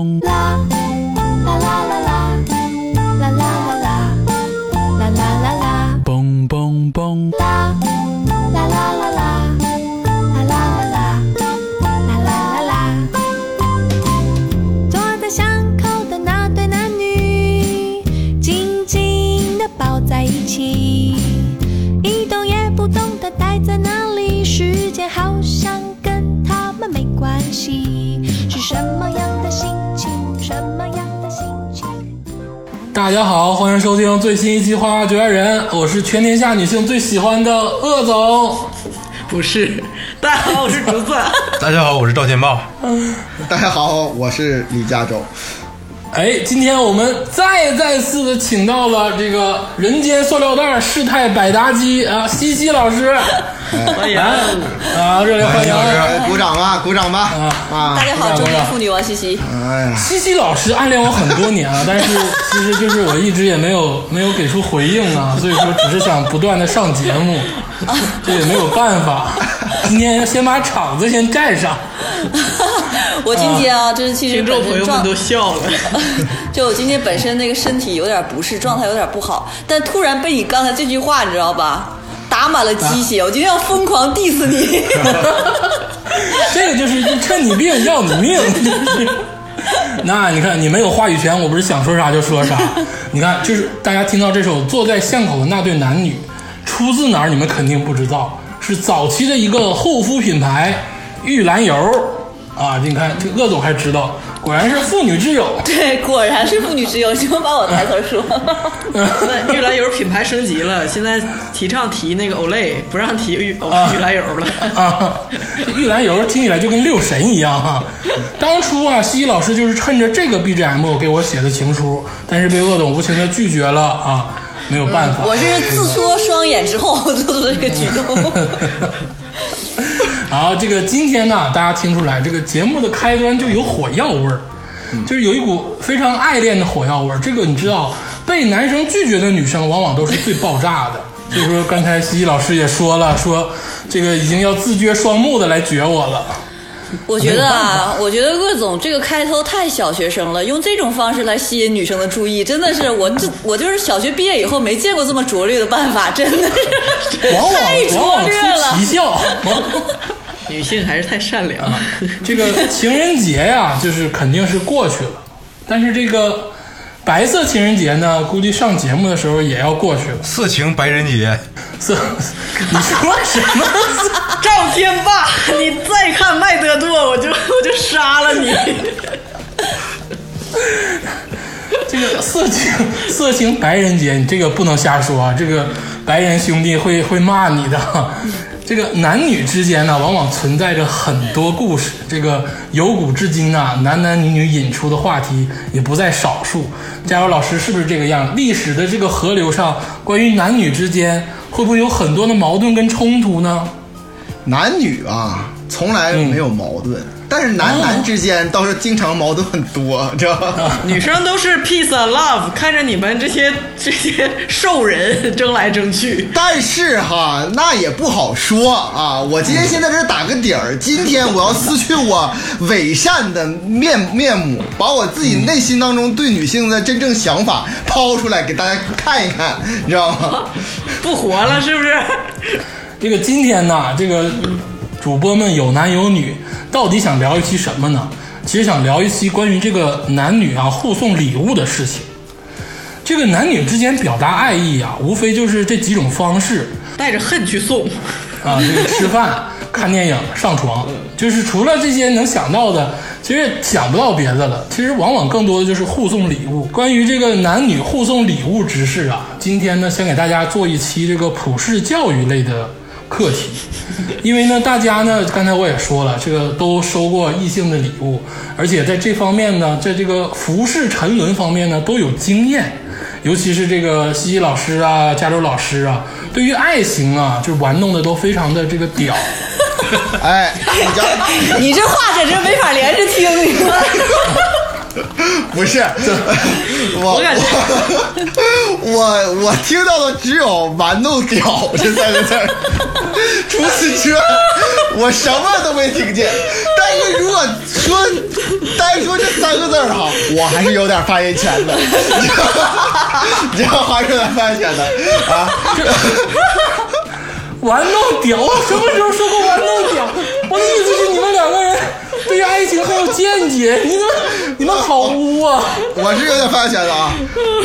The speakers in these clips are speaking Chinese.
long. 大家好，欢迎收听最新一期《花花局外人》，我是全天下女性最喜欢的鄂总。不是，大家好，我是竹子。大家好，我是赵天豹。大家好，我是李佳洲。哎，今天我们再再次的请到了这个人间塑料袋世态百搭机啊，西西老师，欢迎啊，热烈欢迎！哎鼓掌吧，鼓掌吧！啊大，家好，中年妇女王西西。哎呀，西西老师暗恋我很多年啊，但是 其实就是我一直也没有没有给出回应啊，所以说只是想不断的上节目，这也没有办法。今天要先把场子先占上，我今天啊，就是其实听众朋友们都，笑了。就我今天本身那个身体有点不适，状态有点不好，但突然被你刚才这句话，你知道吧？打满了鸡血，我今天要疯狂 diss 你。这个就是趁你病要你命，就是。那你看，你没有话语权，我不是想说啥就说啥。你看，就是大家听到这首《坐在巷口的那对男女》，出自哪儿？你们肯定不知道，是早期的一个护肤品牌玉兰油啊。你看，这鄂总还知道，果然是妇女之友。对，果然是妇女之友，你们把我抬头说。那玉兰油品牌升级了，现在提倡提那个 Olay，不让提玉啊玉兰油了。啊，这玉兰油听起来就跟六神一样哈、当初啊，西西老师就是趁着这个 BGM 给我写的情书，但是被鄂总无情的拒绝了啊，没有办法。我是自戳双眼之后做出的这个举动。然后这个今天呢，大家听出来，这个节目的开端就有火药味儿，就是有一股非常爱恋的火药味儿。这个你知道，被男生拒绝的女生往往都是最爆炸的。所 以说，刚才西西老师也说了，说这个已经要自撅双目的来撅我了。我觉得啊，我觉得鄂总这个开头太小学生了，用这种方式来吸引女生的注意，真的是我这我就是小学毕业以后没见过这么拙劣的办法，真的是 往往太往拙往出劣了奇。效。女性还是太善良了。这个情人节呀，就是肯定是过去了，但是这个白色情人节呢，估计上节目的时候也要过去了。色情白人节，色，你说什么？赵天霸，你再看麦德多，我就我就杀了你。这个色情色情白人节，你这个不能瞎说啊！这个白人兄弟会会骂你的。这个男女之间呢，往往存在着很多故事。这个由古至今啊，男男女女引出的话题也不在少数。加油老师是不是这个样？历史的这个河流上，关于男女之间会不会有很多的矛盾跟冲突呢？男女啊，从来没有矛盾，但是男男之间倒是经常矛盾很多，知道吧？女生都是 peace and love，看着你们这些 这些兽人争来争去。但是哈，那也不好说啊。我今天先在这儿打个底儿，今天我要撕去我伪善的面面目，把我自己内心当中对女性的真正想法抛出来给大家看一看，你知道吗？不活了是不是？这个今天呢，这个主播们有男有女，到底想聊一期什么呢？其实想聊一期关于这个男女啊互送礼物的事情。这个男女之间表达爱意啊，无非就是这几种方式带着恨去送。啊，这个吃饭、看电影、上床，就是除了这些能想到的，其实想不到别的了。其实往往更多的就是互送礼物。关于这个男女互送礼物之事啊，今天呢，先给大家做一期这个普世教育类的课题。因为呢，大家呢，刚才我也说了，这个都收过异性的礼物，而且在这方面呢，在这个服饰沉沦方面呢，都有经验。尤其是这个西西老师啊、加州老师啊，对于爱情啊，就玩弄的都非常的这个屌。哎，你这话简直没法连着听，你说。不是，我我感觉我我我听到的只有“玩弄屌”这三个字儿，除此之外，我什么都没听见。但但是如果说单说这三个字儿哈，我还是有点发言权的，你知道吗你知道还是有点发言权的啊。玩弄屌，我什么时候说过玩弄屌？我的意思是你们两个人对于爱情还有见解，你们你们好污啊！我是有点发言权的啊。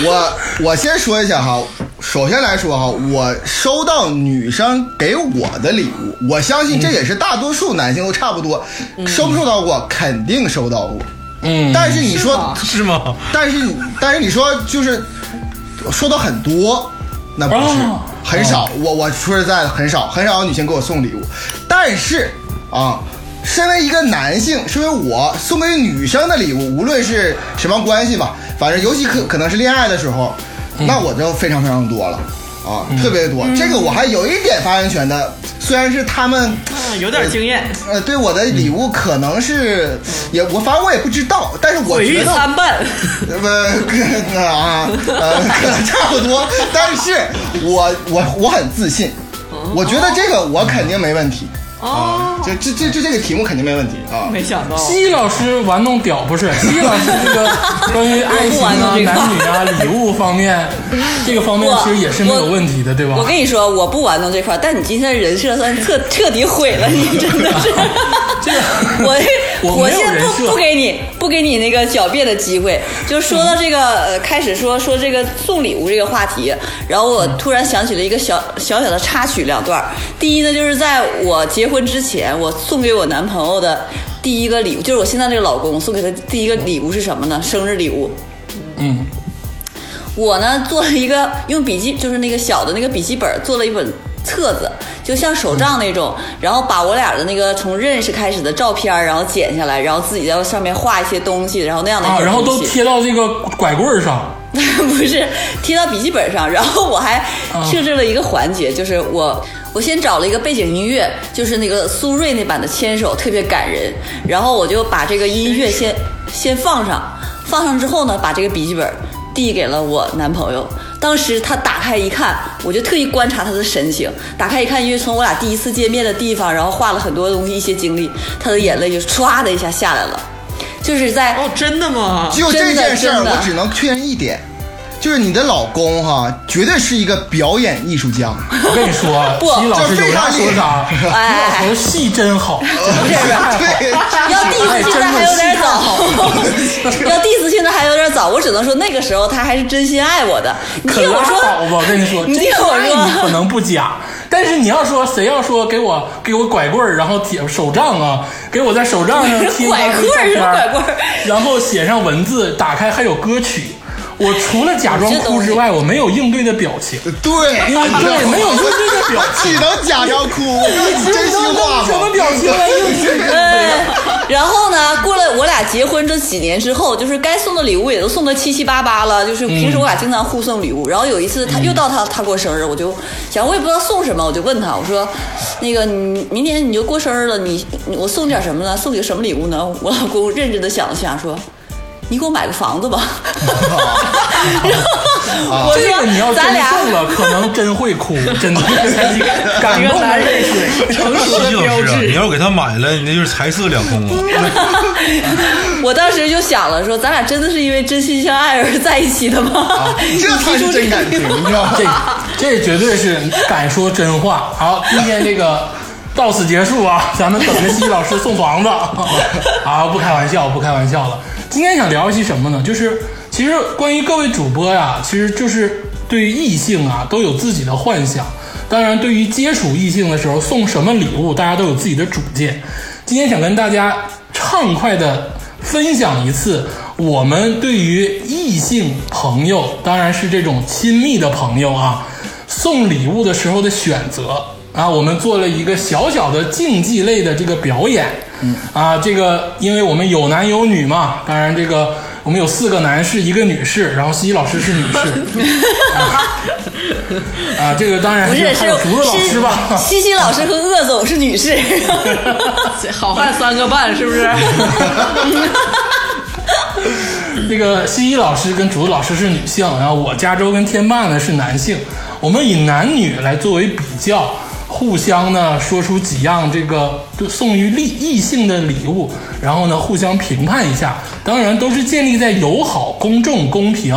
我我先说一下哈，首先来说哈，我收到女生给我的礼物，我相信这也是大多数男性都差不多，收不收到过？肯定收到过。嗯，但是你说，是吗？但是但是你说就是收到很多，那不是、哦很少。我我说实在的，很少很少有女性给我送礼物。但是啊，身为一个男性，身为我送给女生的礼物，无论是什么关系吧，反正尤其可可能是恋爱的时候，那我就非常非常多了。啊，特别多，这个我还有一点发言权的，虽然是他们，嗯有点经验，呃，对我的礼物可能是，也我反正我也不知道，但是我毁誉觉得参半。呃不，那啊，呃，可能差不多，但是我我我很自信，我觉得这个我肯定没问题啊，这这这这这个题目肯定没问题啊。没想到，西老师玩弄屌不是？西老师这个 关于爱情啊、男女啊、礼物方面，这个方面其实也是没有问题的，对吧我？跟你说，我不玩弄这块，但你今天的人设算彻彻底毁了，你真的是。这个我我没有我先人设不不给你不给你那个狡辩的机会，就说到这个呃开始说说这个送礼物这个话题，然后我突然想起了一个小小小的插曲两段。第一呢，就是在我结婚之前，我送给我男朋友的第一个礼物，就是我现在这个老公送给他第一个礼物是什么呢？生日礼物。嗯，我呢做了一个用笔记，就是那个小的那个笔记本做了一本册子，就像手账那种，然后把我俩的那个从认识开始的照片，然后剪下来，然后自己在上面画一些东西，然后那样的然后都贴到这个拐棍上，不是贴到笔记本上，然后我还设置了一个环节，就是我我先找了一个背景音乐，就是那个苏芮那版的《牵手》，特别感人，然后我就把这个音乐先先放上，放上之后呢，把这个笔记本递给了我男朋友。当时他打开一看，我就特意观察他的神情。打开一看，因为从我俩第一次见面的地方，然后画了很多东西，一些经历，他的眼泪就唰的一下下来了，就是在哦，真的吗？就这件事我只能确认一点，就是你的老公哈，绝对是一个表演艺术家。我跟你说啊，不西老师有啥说啥，你哎老头戏真好，不要 diss 现在还有点早，要 diss 现在还有点早，我只能说那个时候他还是真心爱我的。你听我说！我跟你说，你听我说。你可能不假，但是你要说谁要说给我给我拐棍儿，然后贴手杖啊，给我在手杖上贴一张拐棍儿照片拐棍儿？然后写上文字，打开还有歌曲。我除了假装哭之外，我没有应对的表情。对，因为对没有应对的表情只能假装哭，你真心话什么？表情来应对？哎，然后呢，过了我俩结婚这几年之后，就是该送的礼物也都送的七七八八了。就是平时我俩经常互送礼物，然后有一次他又到他他过生日，我就想我也不知道送什么，我就问他，我说那个你明天你就过生日了，你你我送点什么呢？送你个什么礼物呢？我老公认真的想了想说。你给我买个房子吧，然后我这个你要真说咱俩送了，可能真会哭，真的感动的泪水。成熟的标志你。要是给他买了，你那就是财色两空啊！我当时就想了，说咱俩真的是因为真心相爱而在一起的吗？这才是真感情，你知道吗？这这绝对是敢说真话。好，今天这个到此结束啊，咱们等着西老师送房子。啊，不开玩笑，不开玩笑了。今天想聊一些什么呢？就是其实关于各位主播呀，其实就是对于异性啊都有自己的幻想。当然，对于接触异性的时候送什么礼物，大家都有自己的主见。今天想跟大家畅快的分享一次我们对于异性朋友，当然是这种亲密的朋友啊，送礼物的时候的选择啊，我们做了一个小小的竞技类的这个表演。嗯啊，这个因为我们有男有女嘛，当然这个我们有四个男士一个女士，然后西西老师是女士。啊，这个当然不是，是还有竹子老师吧？是西西老师和鄂总是女士。好汉三个半，是不是？这个西西老师跟竹子老师是女性，然后我加州跟天霸呢是男性。我们以男女来作为比较，互相呢说出几样这个就送于异异性的礼物，然后呢互相评判一下。当然都是建立在友好、公正、公平，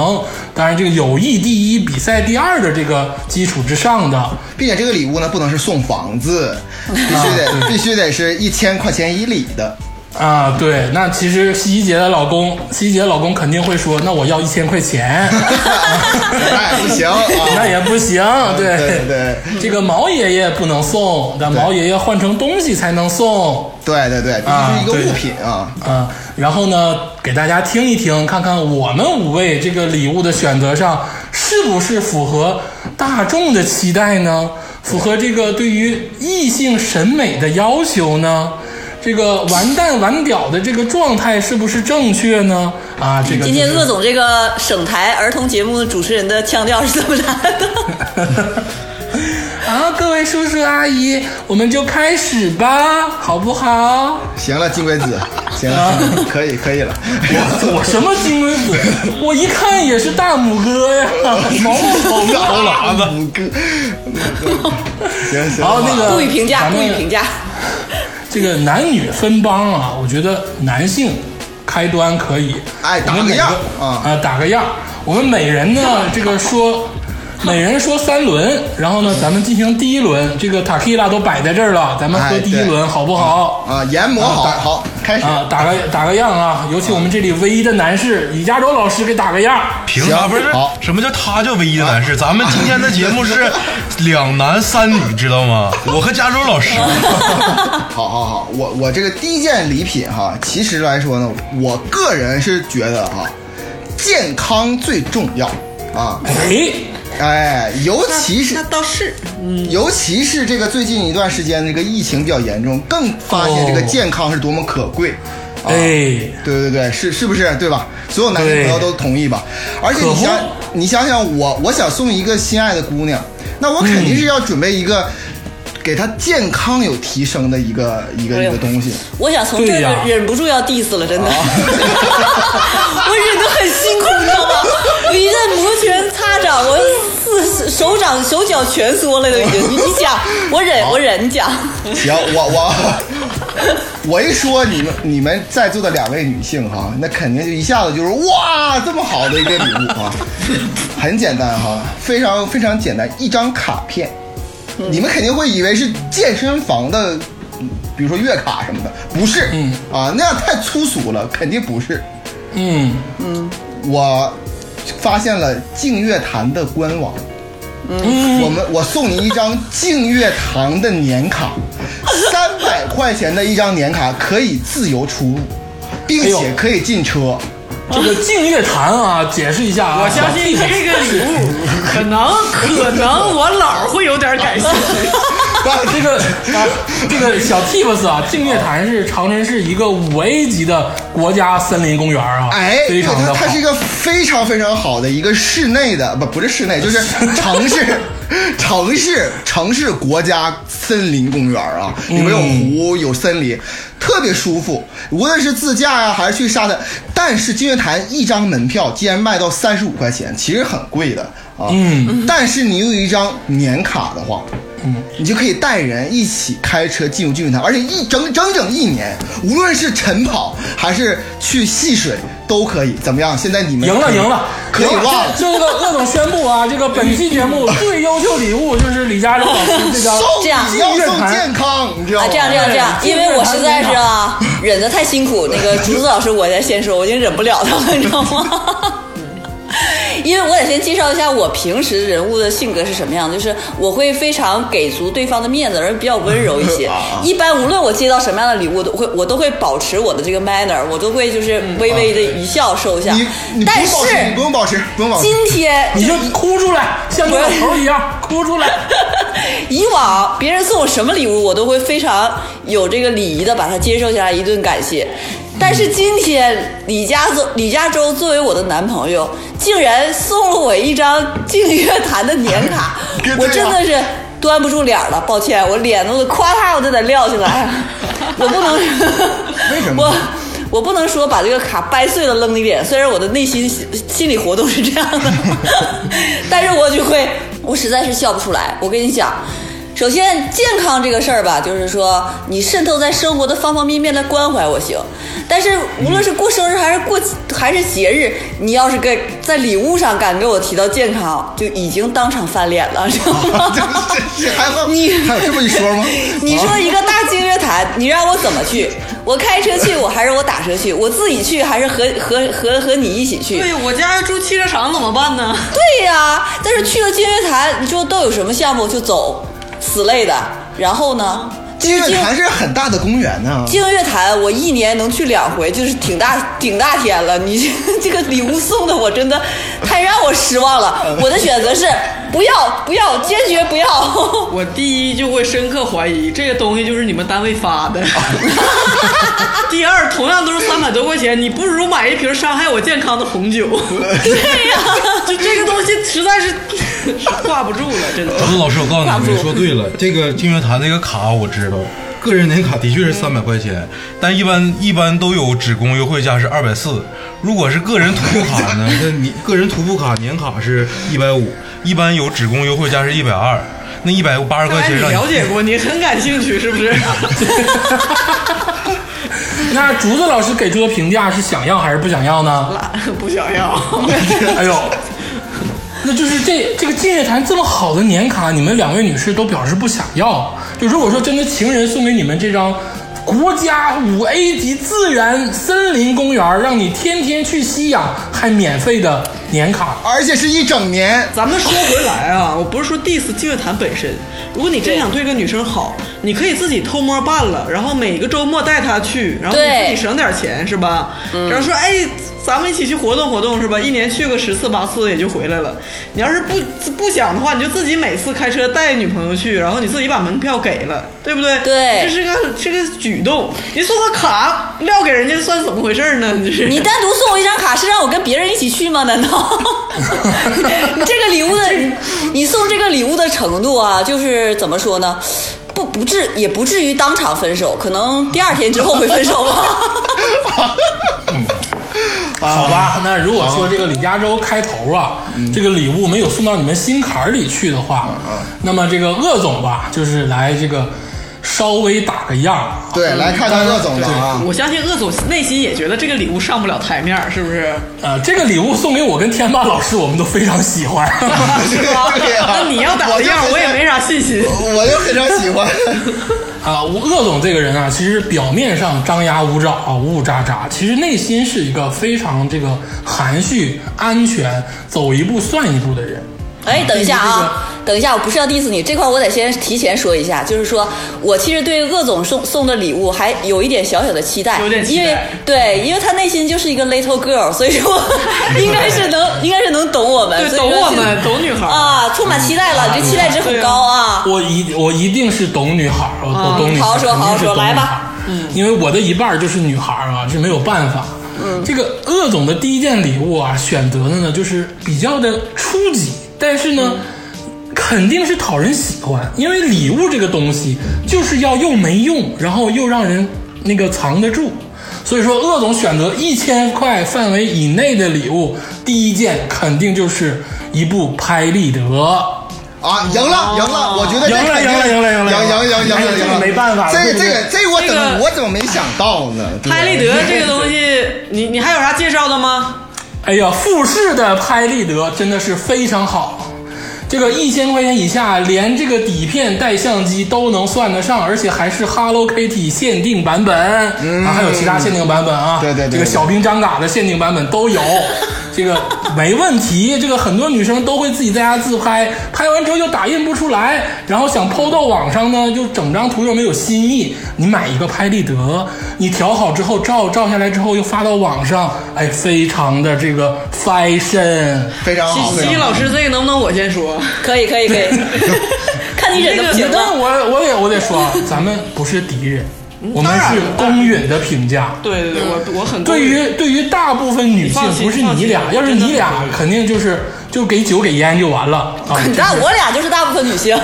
当然这个友谊第一、比赛第二的这个基础之上的。并且这个礼物呢，不能是送房子，必须得必须得是一千块钱以里的。啊，对，那其实西西姐的老公，西西姐的老公肯定会说，那我要一千块钱，那也不行啊。那也不行，对对对这个毛爷爷不能送，但毛爷爷换成东西才能送。对对对，必须是一个物品啊。啊，然后呢，给大家听一听，看看我们五位这个礼物的选择上是不是符合大众的期待呢？符合这个对于异性审美的要求呢？这个完蛋完屌的这个状态是不是正确呢？啊，这个、今天就是鄂总这个省台儿童节目的主持人的腔调是怎么来的？啊，各位叔叔阿姨，我们就开始吧，好不好？行了，金龟子，行了，可以可以了。我我什么金龟子？我一看也是大拇哥呀，毛毛头高喇子，拇哥，行行。好，那个故意评价，故意评价。这个男女分帮啊，我觉得男性开端可以，哎打个样啊啊打个样。我们每人呢，这个说，每人说三轮，然后呢，咱们进行第一轮。这个塔 q 拉都摆在这儿了，咱们喝哎第一轮好不好？啊，研磨好，啊好，开始。啊，打个打个样啊！有请我们这里唯一的男士李嘉洲老师给打个样。凭啥不是好？什么叫他叫唯一的男士？咱们今天的节目是两男三女，知道吗？我和加州老师，好好好，我我这个第一件礼品哈，其实来说呢，我个人是觉得哈，健康最重要啊，哎，哎，尤其是那倒是，尤其是这个最近一段时间这个疫情比较严重，更发现这个哦健康是多么可贵。啊哎，对对对，是是不是对吧？所有男性朋友都同意吧？而且你想，你想想我，我想送一个心爱的姑娘，那我肯定是要准备一个给他健康有提升的一个一个哎一个东西。我想从这对呀个忍不住要 diss 了，真的，我忍得很辛苦，你知道吗？我一阵摩拳擦掌，我四手掌手脚蜷缩了都已经。你你讲，我忍我忍，你讲。行，我我 我一说你们你们在座的两位女性哈，那肯定就一下子就是哇，这么好的一个礼物啊，很简单哈，非常非常简单，一张卡片，你们肯定会以为是健身房的，嗯比如说月卡什么的，不是，嗯啊，那样太粗俗了，肯定不是。嗯嗯，我发现了净月潭的官网。嗯我们我送你一张净月堂的年卡，三百块钱的一张年卡可以自由出入，并且可以进车。这个净月潭啊，解释一下啊，我相信小 T 这个礼物 可能可能我姥儿会有点感兴趣。这个啊，这个小 Tips 啊，净月潭是长春市一个五 A 级的国家森林公园啊，哎，非常的它它。是一个非常非常好的一个室内的，不不是室内，就是 城市城市城市国家森林公园啊，里面有湖有森林，特别舒服。无论是自驾呀、还是去沙滩，但是净月潭一张门票竟然卖到三十五块钱，其实很贵的啊。嗯，但是你有一张年卡的话。嗯，你就可以带人一起开车进入金月潭，而且一整整整一年，无论是晨跑还是去戏水都可以。怎么样？现在你们赢了赢了，可以了忘了。这这个鄂总宣布啊，这个本期节目最优秀礼物就是李嘉洲老师这张送这样要送健康，你知道啊，吗？这样这样这样，因为我实在是啊，忍得太辛苦。那个竹子老师，我再先说，我已经忍不了他了，你知道吗？因为我得先介绍一下我平时人物的性格是什么样的，就是我会非常给足对方的面子，而比较温柔一些。一般无论我接到什么样的礼物，都会我都会保持我的这个 manner，我都会就是微微的一笑收下你你。不但用保持，你是不用保持，不用保持。今天你就哭出来，像个老头一样哭出来。以往别人送我什么礼物，我都会非常有这个礼仪的把它接受下来，一顿感谢。但是今天李嘉洲李佳洲作为我的男朋友，竟然送了我一张净月潭的年卡 我真的是端不住脸了。抱歉，我脸都夸嚓我就得撂下来，我不能，为什么我我不能说把这个卡掰碎了扔你脸，虽然我的内心心理活动是这样的，但是我就会，我实在是笑不出来。我跟你讲。首先，健康这个事儿吧，就是说你渗透在生活的方方面面来关怀我行，但是无论是过生日还是过还是节日，你要是给在礼物上敢给我提到健康，就已经当场翻脸了，知道吗？这这还有你还有这么一说吗？你说一个大金月潭，你让我怎么去？我开车去，我还是我打车去？我自己去还是和和和和你一起去？对我家要住汽车厂怎么办呢？对呀，但是去了金月潭，你说都有什么项目就走，死累的。然后呢，金月潭是很大的公园呢。净月潭我一年能去两回，就是挺大挺大天了。你 这个礼物送的我真的太让我失望了。我的选择是不要不要，坚决不要。我 第一就会深刻怀疑这个东西就是你们单位发的。第二，同样都是三百多块钱，你不如买一瓶伤害我健康的红酒。对呀、就这个东西实在是是 挂不住了，真的。竹子老师，我告诉你，你说对了，这个净月潭这个卡我知道，个人年卡的确是三百块钱，但一般一般都有职工优惠价是二百四。如果是个人徒步卡呢，那你个人徒步卡年卡是一百五，一般有职工优惠价是一百二。那一百八十块钱让你钱了解过，你很感兴趣是不是？那竹子老师给出的评价是想要还是不想要呢？不想要。哎呦，那就是这这个净月潭这么好的年卡，你们两位女士都表示不想要。就如果说真的情人送给你们这张国家五 A 级自然森林公园，让你天天去吸氧还免费的年卡，而且是一整年。咱们说回来啊，我不是说 diss 净月潭本身。如果你真想对个女生好，你可以自己偷摸办了，然后每个周末带她去，然后你自己省点钱是吧？然后说哎，咱们一起去活动活动是吧？一年去个十次八次也就回来了。你要是不不想的话，你就自己每次开车带女朋友去，然后你自己把门票给了，对不对？对这是个这个举动。你送个卡撂给人家算怎么回事呢？你这是你单独送我一张卡是让我跟别人一起去吗？难道？你 这个礼物的，你送这个礼物的程度啊，就是怎么说呢？不不至也不至于当场分手，可能第二天之后会分手吧。好吧？那如果说这个李嘉洲开头啊，这个礼物没有送到你们心坎儿里去的话，那么这个鄂总吧，就是来这个稍微打个样儿。对，来看看鄂总的啊。我相信鄂总内心也觉得这个礼物上不了台面儿，是不是？呃，这个礼物送给我跟天霸老师，我们都非常喜欢。是吗那你要打个样，我也没啥信心。我就非常喜欢。啊，鄂总这个人啊，其实表面上张牙舞爪啊，呜呜喳喳，其实内心是一个非常这个含蓄、安全、走一步算一步的人。哎，等一下啊，等一下，我不是要 diss 你这块，我得先提前说一下，就是说我其实对鄂总送送的礼物还有一点小小的期待，有点期待因为对，因为他内心就是一个 little girl，所以说 应该是能应该是能懂我们，对，所以说现懂我们，懂女孩。啊，充满期待了，你这期待值很高啊。我一我一定是懂女孩儿，我我懂女孩，好好说好好说来吧。嗯，因为我的一半就是女孩儿啊，这没有办法。嗯，这个鄂总的第一件礼物啊，选择的呢就是比较的初级，但是呢。肯定是讨人喜欢，因为礼物这个东西就是要又没用，然后又让人那个藏得住。所以说，鄂总选择一千块范围以内的礼物，第一件肯定就是一部拍立得。啊，赢了，赢了！我觉得这赢了赢了赢了赢了赢赢赢赢哎这个赢赢了，没办法了这这个这我怎这么个我怎么没想到呢？对拍立得这个东西，你你还有啥介绍的吗？哎呀，富士的拍立得真的是非常好。这个一千块钱以下，连这个底片带相机都能算得上，而且还是 Hello Kitty 限定版本、啊，还有其他限定版本啊。对对对这个小兵张嘎的限定版本都有，这个没问题。这个很多女生都会自己在家自拍，拍完之后又打印不出来，然后想 PO 到网上呢，就整张图又没有新意。你买一个拍立得，你调好之后照照下来之后又发到网上，哎，非常的这个 fashion。非常好。西西老师，这个能不能我先说？可以可以可以，看你忍得不行但了。我我得我得说啊，咱们不是敌人，我们是公允的评价。对对对，我我很对于对于大部分女性不是你俩，要是你俩，肯定就是就给酒给烟就完了啊。你看我俩就是大部分女性，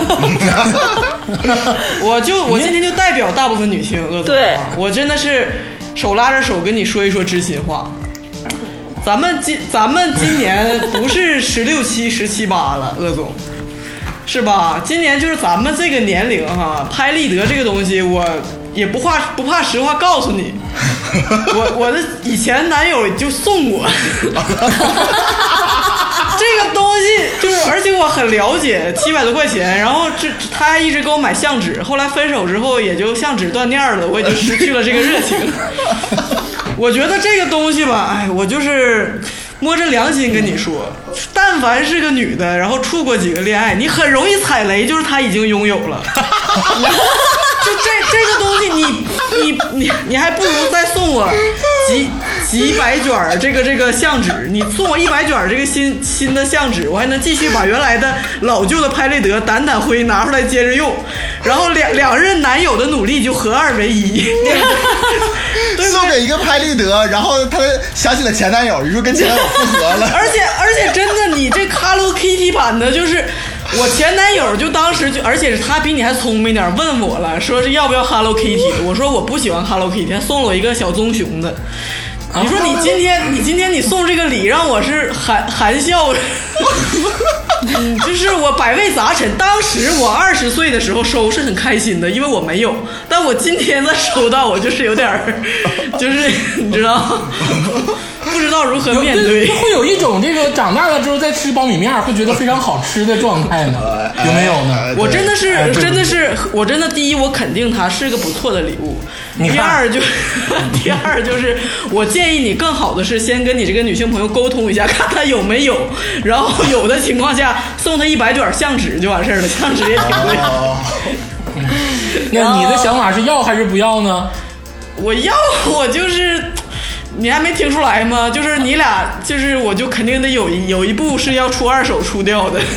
我就 我今天就代表大部分女性，鄂总对啊我真的是手拉着手跟你说一说知心话。咱们今咱们今年不是十六七、十七八了，鄂总，是吧？今年就是咱们这个年龄哈，拍立得这个东西，我也不怕不怕实话告诉你，我我的以前男友就送我。这个东西就是，而且我很了解，七百多块钱，然后这他还一直给我买相纸，后来分手之后也就相纸断念了，我也就失去了这个热情。我觉得这个东西吧，哎，我就是摸着良心跟你说，但凡是个女的，然后处过几个恋爱，你很容易踩雷，就是她已经拥有了。就这这个东西你，你你你还不如再送我几几百卷儿这个这个相纸，你送我一百卷儿这个新新的相纸，我还能继续把原来的老旧的拍立得掸掸灰拿出来接着用，然后两两任男友的努力就合二为一？送给一个拍立得，然后他想起了前男友，于是跟前男友复合了。而且而且真的，你这 Hello Kitty 版的，就是我前男友就当时就，而且是他比你还聪明点，问我了，说是要不要 Hello Kitty，我说我不喜欢 Hello Kitty，他送了我一个小棕熊的。你说你今天你今天你送这个礼让我是含含笑，就是我百味杂陈。当时我二十岁的时候收是很开心的，因为我没有，但我今天再收到，我就是有点，就是你知道，不知道如何面对。会有一种这个长大了之后再吃苞米面儿会觉得非常好吃的状态呢？有没有呢？哎我真的是，真的是，我真的第一，我肯定它是个不错的礼物。第二就，第二就是，我建议你更好的是先跟你这个女性朋友沟通一下，看她有没有，然后有的情况下送她一百卷相纸就完事儿了，相纸也挺贵。哦，那你的想法是要还是不要呢？我要我就是，你还没听出来吗？就是你俩，就是我就肯定得有一有一部是要出二手出掉的，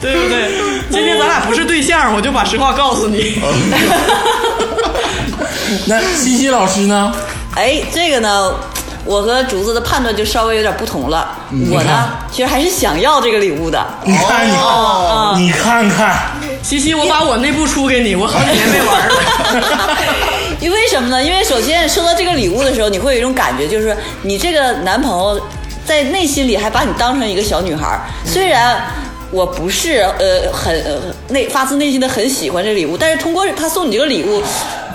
对不对？今天咱俩不是对象，我就把实话告诉你。那西西老师呢？哎，这个呢，我和竹子的判断就稍微有点不同了。我呢，其实还是想要这个礼物的。你看，你哦看，你看看，西西，我把我那部出给你，我好几年没玩了。因为什么呢？因为首先收到这个礼物的时候，你会有一种感觉，就是你这个男朋友在内心里还把你当成一个小女孩。虽然我不是呃很呃内发自内心的很喜欢这礼物，但是通过他送你这个礼物。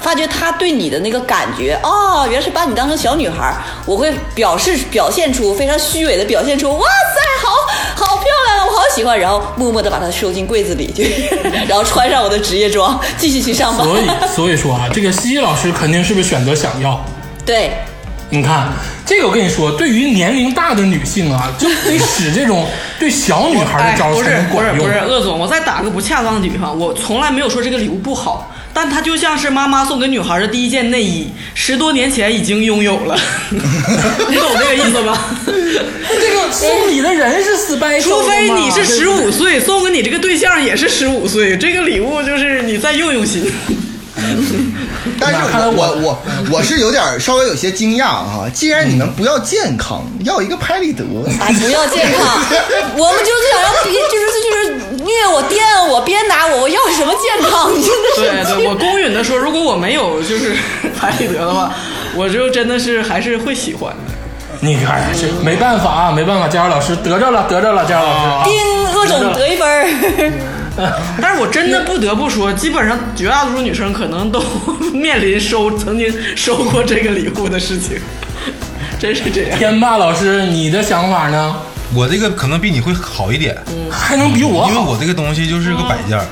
发觉他对你的那个感觉，哦，原来是把你当成小女孩儿。我会表示表现出非常虚伪的表现出，哇塞，好好漂亮啊，我好喜欢。然后默默的把它收进柜子里，去 然后穿上我的职业装，继续去上班。所以所以说啊，这个西西老师肯定是不是选择想要？对，你看，这个我跟你说，对于年龄大的女性啊，就得使这种对小女孩的招才能管用。不是不是，鄂总，我再打个不恰当的比方，我从来没有说这个礼物不好，但它就像是妈妈送给女孩的第一件内衣，十多年前已经拥有了，你懂这个意思吧？这个送礼的人是 special，除非你是十五岁，送给你这个对象也是十五岁，这个礼物就是你再用用心。但是看来我我我我我是有点稍微有些惊讶啊，既然你们不要健康，要一个拍立得，哎，不要健康，我们就是想要别，就是就是虐我、电我、鞭打我，我要什么健康？你 真的是对对，我公允的说，如果我没有就是 拍立得的话，我就真的是还是会喜欢的。你看这没办法啊，没办法，佳瑶老师得着了，得着了，佳瑶老师啊。丁鄂总得一分儿。但是我真的不得不说，基本上绝大多数女生可能都 面临收曾经收过这个礼物的事情，真是这样。天霸老师，你的想法呢？我这个可能比你会好一点，还能比我好？因为我这个东西就是个摆件儿。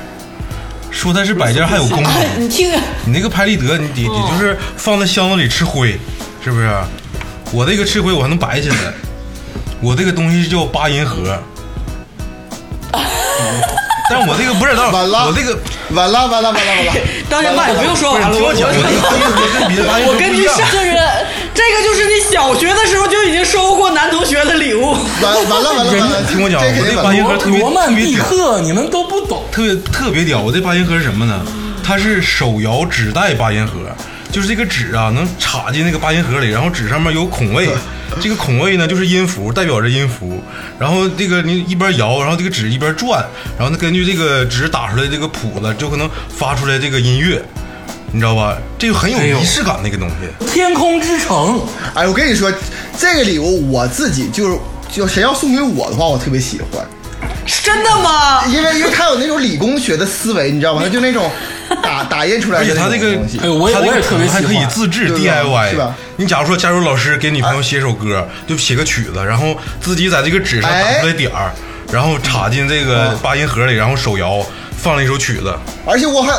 说它是摆件儿还有功能，你听，你那个拍立得，你得得就是放在箱子里吃灰，是不是？我这个吃灰我还能摆起来，我这个东西叫八音盒。但我这个不是，完了，我这个完了完了完了完了，当先爸，你不用说完了，听我讲，我跟别的八音盒我根据不一样上就是这个就是你小学的时候就已经收过男同学的礼物。完完了完了完了，听我讲我这八音盒特别罗曼蒂特别屌克，你们都不懂。特别特别屌。我这八音盒是什么呢？它是手摇纸带八音盒，就是这个纸啊能插进那个八音盒里，然后纸上面有孔位，这个孔位呢就是音符，代表着音符。然后这个你一边摇，然后这个纸一边转，然后呢根据这个纸打出来这个谱子，就可能发出来这个音乐，你知道吧？这个很有仪式感那个东西。天空之城，哎，我跟你说，这个礼物我自己就是就谁要送给我的话，我特别喜欢，真的吗？因为因为他有那种理工学的思维，你知道吗？他就那种打 打印出来的而且他这个哎，我也他这个我也特别还可以自制 DIY，是吧？你假如说，假如老师给女朋友写首歌，就写个曲子，然后自己在这个纸上打出来点儿，然后插进这个八音盒里，然后手摇放了一首曲子。而且我还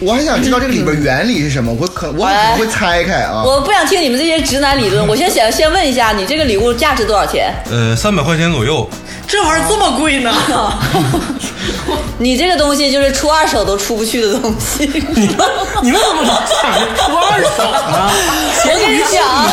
我还想知道这个里边原理是什么，我可我可能会拆开啊。我不想听你们这些直男理论，我先想先问一下，你这个礼物价值多少钱？呃，三百块钱左右，这玩意儿这么贵呢？你这个东西就是出二手都出不去的东西。你们你们怎么老想着出二手呢？我跟你讲啊，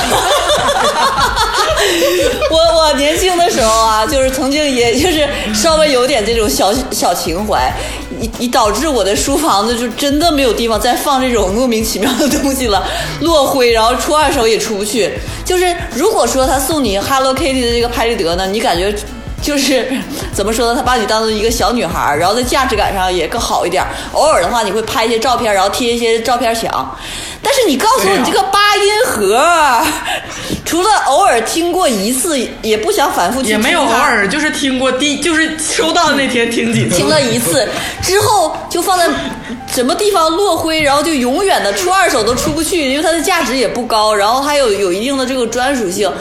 我我年轻的时候啊，就是曾经也就是稍微有点这种小小情怀，你你导致我的书房子就真的没有地方再放这种莫名其妙的东西了，落灰，然后出二手也出不去。就是如果说他送你 Hello Kitty 的这个拍立得呢，你感觉。就是怎么说呢？他把你当做一个小女孩儿，然后在价值感上也更好一点。偶尔的话，你会拍一些照片，然后贴一些照片墙。但是你告诉我，你这个八音盒，除了偶尔听过一次，也不想反复去也没有偶尔，就是听过第，就是收到那天听几次。听了一次之后，就放在什么地方落灰，然后就永远的出二手都出不去，因为它的价值也不高，然后还有有一定的这个专属性，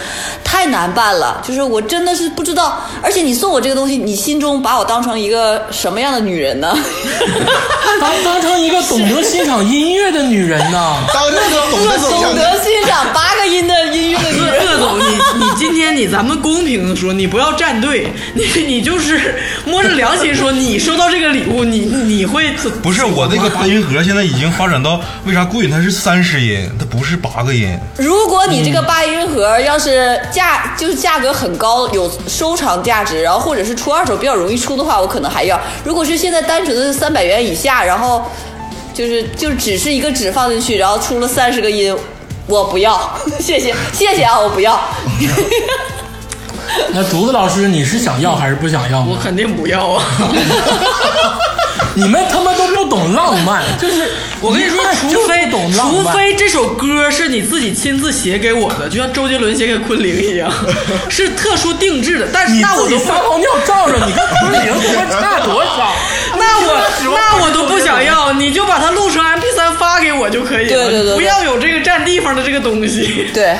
太难办了。就是我真的是不知道，而且你送我这个东西，你心中把我当成一个什么样的女人呢？当当成一个懂得欣赏音乐的女人呢？当这个懂得懂得欣赏八个音的音乐的人。鄂总，你你今天你咱们公平的说，你不要站队，你你就是摸着良心说，你收到这个礼物，你你会不是我这个八音盒现在已经发展到为啥贵？它是三十音，它不是八个音。如果你这个八音盒要是价就是价格很高，有收藏价值，然后或者是出二手比较容易出的话，我可能还要。如果是现在单纯的三百元以下，然后就是就只是一个纸放进去，然后出了三十个音，我不要，谢谢谢谢啊，我不要。那竹子老师，你是想要还是不想要呢？我肯定不要啊！你们他妈都不懂浪漫，就是我跟你说，除除非懂浪除，非这首歌是你自己亲自写给我的，就像周杰伦写给昆凌一样，是特殊定制的。但是那我都不撒泡尿照着，你跟昆凌他妈差多少？那我那我都不想要，你就把它录成 MP 3发给我就可以了，对对对对不要有这个占地方的这个东西。对，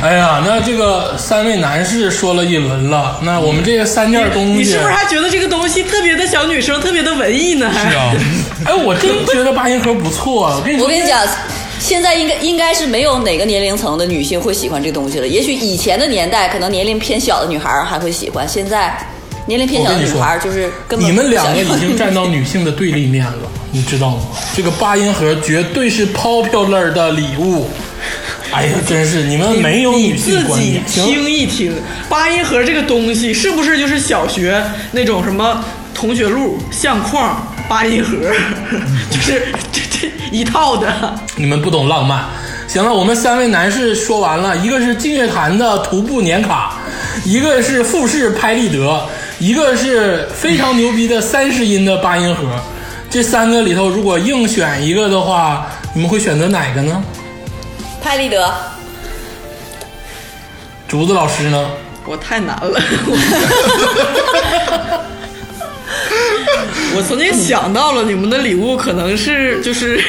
哎呀，那这个三位男士说了一轮了，那我们这个三件东西，你是不是还觉得这个东西特别的小女生，特别的文艺呢？还是啊，哎，我真觉得八音盒不错。我跟你说，我跟你讲，现在应该应该是没有哪个年龄层的女性会喜欢这东西了。也许以前的年代，可能年龄偏小的女孩还会喜欢，现在年龄偏小的女孩就是根本你们两个已经站到女性的对立面了，你知道吗？这个八音盒绝对是 popular 的礼物。哎呀，真是你们没有女你自己听一听，八音盒这个东西是不是就是小学那种什么同学录、相框、八音盒，就是这这一套的。你们不懂浪漫。行了，我们三位男士说完了，一个是净月潭的徒步年卡，一个是富士拍立得，一个是非常牛逼的三十音的八音盒。这三个里头，如果硬选一个的话，你们会选择哪个呢？拍立得。竹子老师呢？我太难了。我曾经想到了你们的礼物可能是就是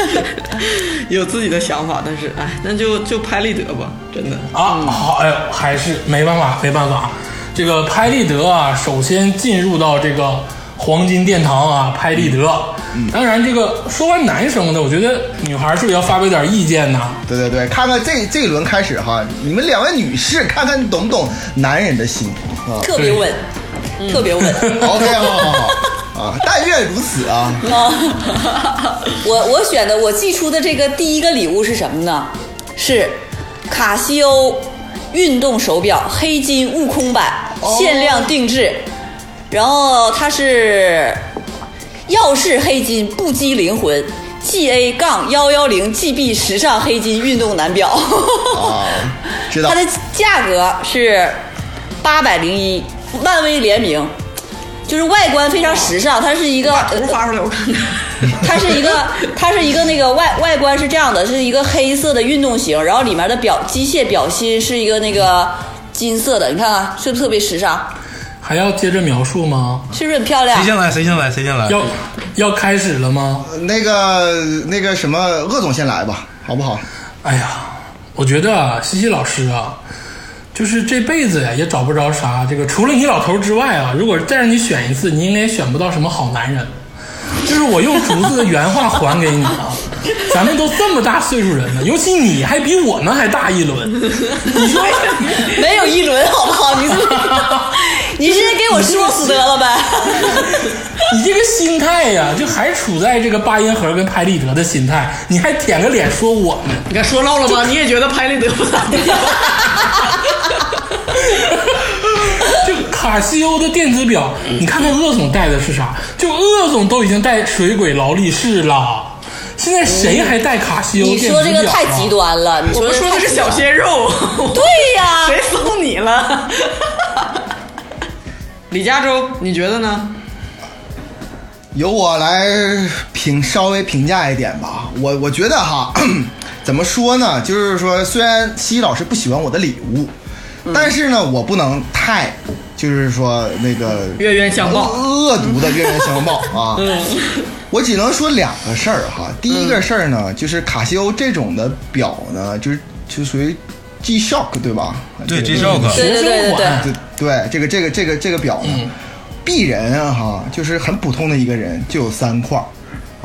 有自己的想法，但是哎，那就就拍立得吧，真的。啊，好，哎呦，还是没办法，没办法。这个拍立得啊，首先进入到这个黄金殿堂啊，拍立得。当然，这个说完男生的，我觉得女孩是不是要发表点意见呢？对对对，看看这这一轮开始哈，你们两位女士看看懂不懂男人的心啊特别稳，特别稳。OK，好好好啊，但愿如此啊。我我选的我寄出的这个第一个礼物是什么呢？是卡西欧运动手表黑金悟空版限量定制，然后它是耀世黑金不羁灵魂 GA 杠幺幺零 GB 时尚黑金运动男表。啊，知道 它的价格是八百零一，漫威联名，就是外观非常时尚，它是一个把图发出来我看看。它是一个，它是一个那个外外观是这样的，是一个黑色的运动型，然后里面的表机械表芯是一个那个金色的，你看看是不是特别时尚？还要接着描述吗？是不是很漂亮谁？先来？谁先来？谁先来？要要开始了吗？那个那个什么，鄂总先来吧，好不好？哎呀，我觉得啊，西西老师啊，就是这辈子呀也找不着啥这个，除了你老头之外啊，如果再让你选一次，你应该也选不到什么好男人。就是我用竹子的原话还给你啊，咱们都这么大岁数人了，尤其你还比我们还大一轮，你 说没有一轮好不好？你你直接给我说死得了呗？你这个心态呀，就还处在这个八音盒跟拍立得的心态，你还舔个脸说我们，你看说漏了吧？你也觉得拍立得不咋地？就卡西欧的电子表，你看看鄂总戴的是啥？就鄂总都已经戴水鬼劳力士了，现在谁还戴卡西欧你电子表、啊？说这个太极端了，你我们说的是小鲜肉，对呀、谁送你了？李加州，你觉得呢？由我来评稍微评价一点吧。我我觉得哈，怎么说呢？就是说，虽然西西老师不喜欢我的礼物，但是呢，我不能太就是说那个冤冤相报恶恶毒的冤冤相报 啊。我只能说两个事儿哈。第一个事儿呢，就是卡西欧这种的表呢，就是就属于 G Shock 对吧？对 G-Shock 对对对对对，对对，这个这个这个这个表呢，鄙人啊哈，就是很普通的一个人，就有三块儿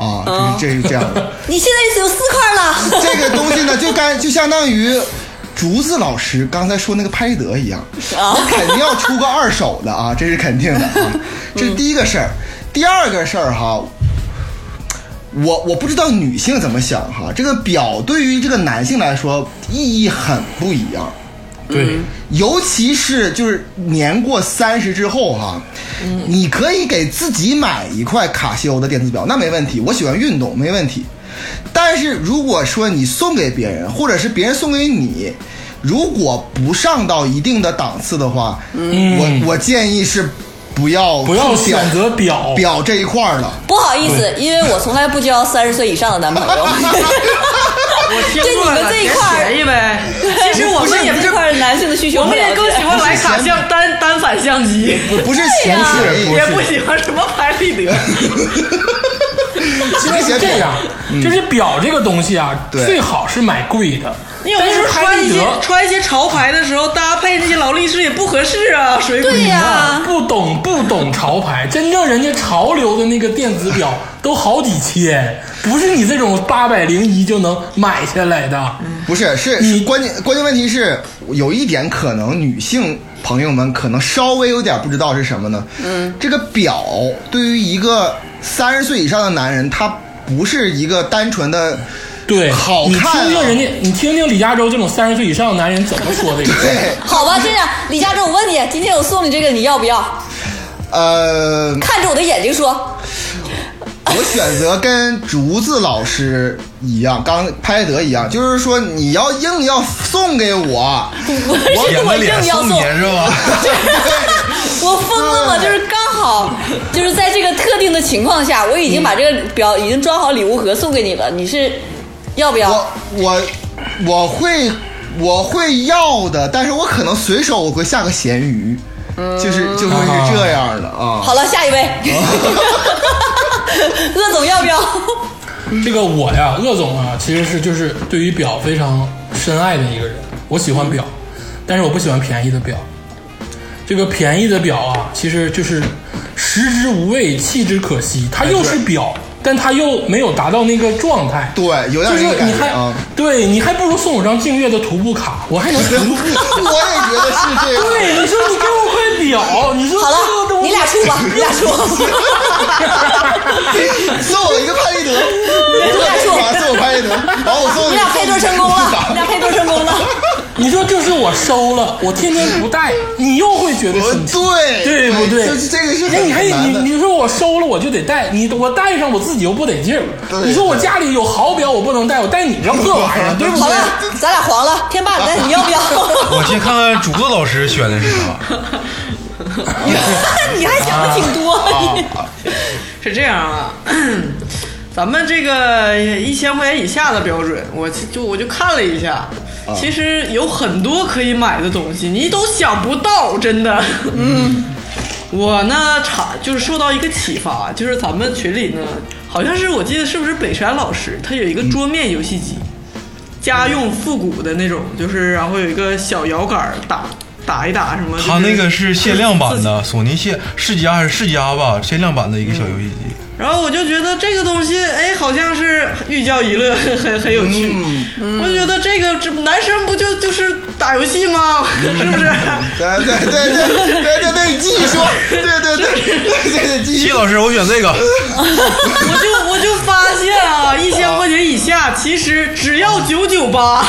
啊，就是这是这样的。你现在只有四块了。这个东西呢，就该就相当于竹子老师刚才说那个拍立得一样，啊我肯定要出个二手的啊，这是肯定的啊，这是第一个事儿。第二个事儿哈，我我不知道女性怎么想哈，这个表对于这个男性来说意义很不一样。对，尤其是就是年过三十之后哈，你可以给自己买一块卡西欧的电子表，那没问题。我喜欢运动，没问题。但是如果说你送给别人，或者是别人送给你，如果不上到一定的档次的话，我我建议是不要不要选择表表这一块儿了。不好意思，因为我从来不交三十岁以上的男朋友。我听对你们这一块儿便宜呗。其实我们也不是，这块男性的需求，我们也更喜欢徕卡相单单反相机，不不是情对呀绪，也不喜欢什么拍立得。其实是这样，就是表这个东西啊，对最好是买贵的。你有的时候穿一些穿一些潮牌的时候，搭配那些劳力士也不合适啊，水鬼。对呀、不懂不懂潮牌，真正人家潮流的那个电子表都好几千，不是你这种八百零一就能买下来的。不是，是你关键关键问题是有一点可能女性朋友们可能稍微有点不知道是什么呢？嗯，这个表对于一个三十岁以上的男人，他不是一个单纯的对，好看、啊。听听人家，你听听李佳洲这种三十岁以上的男人怎么说这个。对，好吧，这样，李佳洲，我问你，今天我送你这个，你要不要？呃，看着我的眼睛说。我选择跟竹子老师一样，刚拍立得一样，就是说你要硬要送给我，不是我舔个脸硬要送，送你是吧？我疯了吗？就是刚好，就是在这个特定的情况下，我已经把这个表已经装好礼物盒送给你了，你是要不要？我我我会我会要的，但是我可能随手我会下个咸鱼，就是就会是这样的啊。好了，下一位，鄂总要不要？这个我呀，鄂总啊，其实是就是对于表非常深爱的一个人。我喜欢表，但是我不喜欢便宜的表。这个便宜的表啊，其实就是食之无味，弃之可惜。它又是表，但他又没有达到那个状态。对，有点就是你还。对你还不如送我张静月的徒步卡，我还能徒步。我也觉得是这样。对，你说你给我块表，你说好了 你俩出吧，你俩出。送我一个拍立得，你俩出，送我拍立得，然后我送你俩配对成功了，你俩配对成功了。你说就是我收了，我天天不戴，你又会觉得我生气。对对不对？就是这个是那你还。你你说我收了我就得戴，你我戴上我自己又不得劲儿。你说我家里有好表我不能戴，我戴你这破玩意儿，对不对？好了，咱俩黄了，天霸，那你要不要？我先看看竹子老师选的是啥。你还想的挺多，你是这样啊，咱们这个一千块钱以下的标准，我就我就看了一下，其实有很多可以买的东西，你都想不到，真的。嗯，我呢查就是受到一个启发，就是咱们群里呢，好像是我记得是不是北山老师，他有一个桌面游戏机，家用复古的那种，就是然后有一个小摇杆打打一打什么。他那个是限量版的，索尼限世嘉还是世嘉吧，限量版的一个小游戏机。然后我就觉得这个东西，哎，好像是寓教于乐，很很有趣。我就觉得这个这男生不就就是打游戏吗？是不是？对对对对对对对，你继续说，对对对对对对，继续。齐老师，我选这个。我就我就发现啊，一千块钱以下，其实只要九九八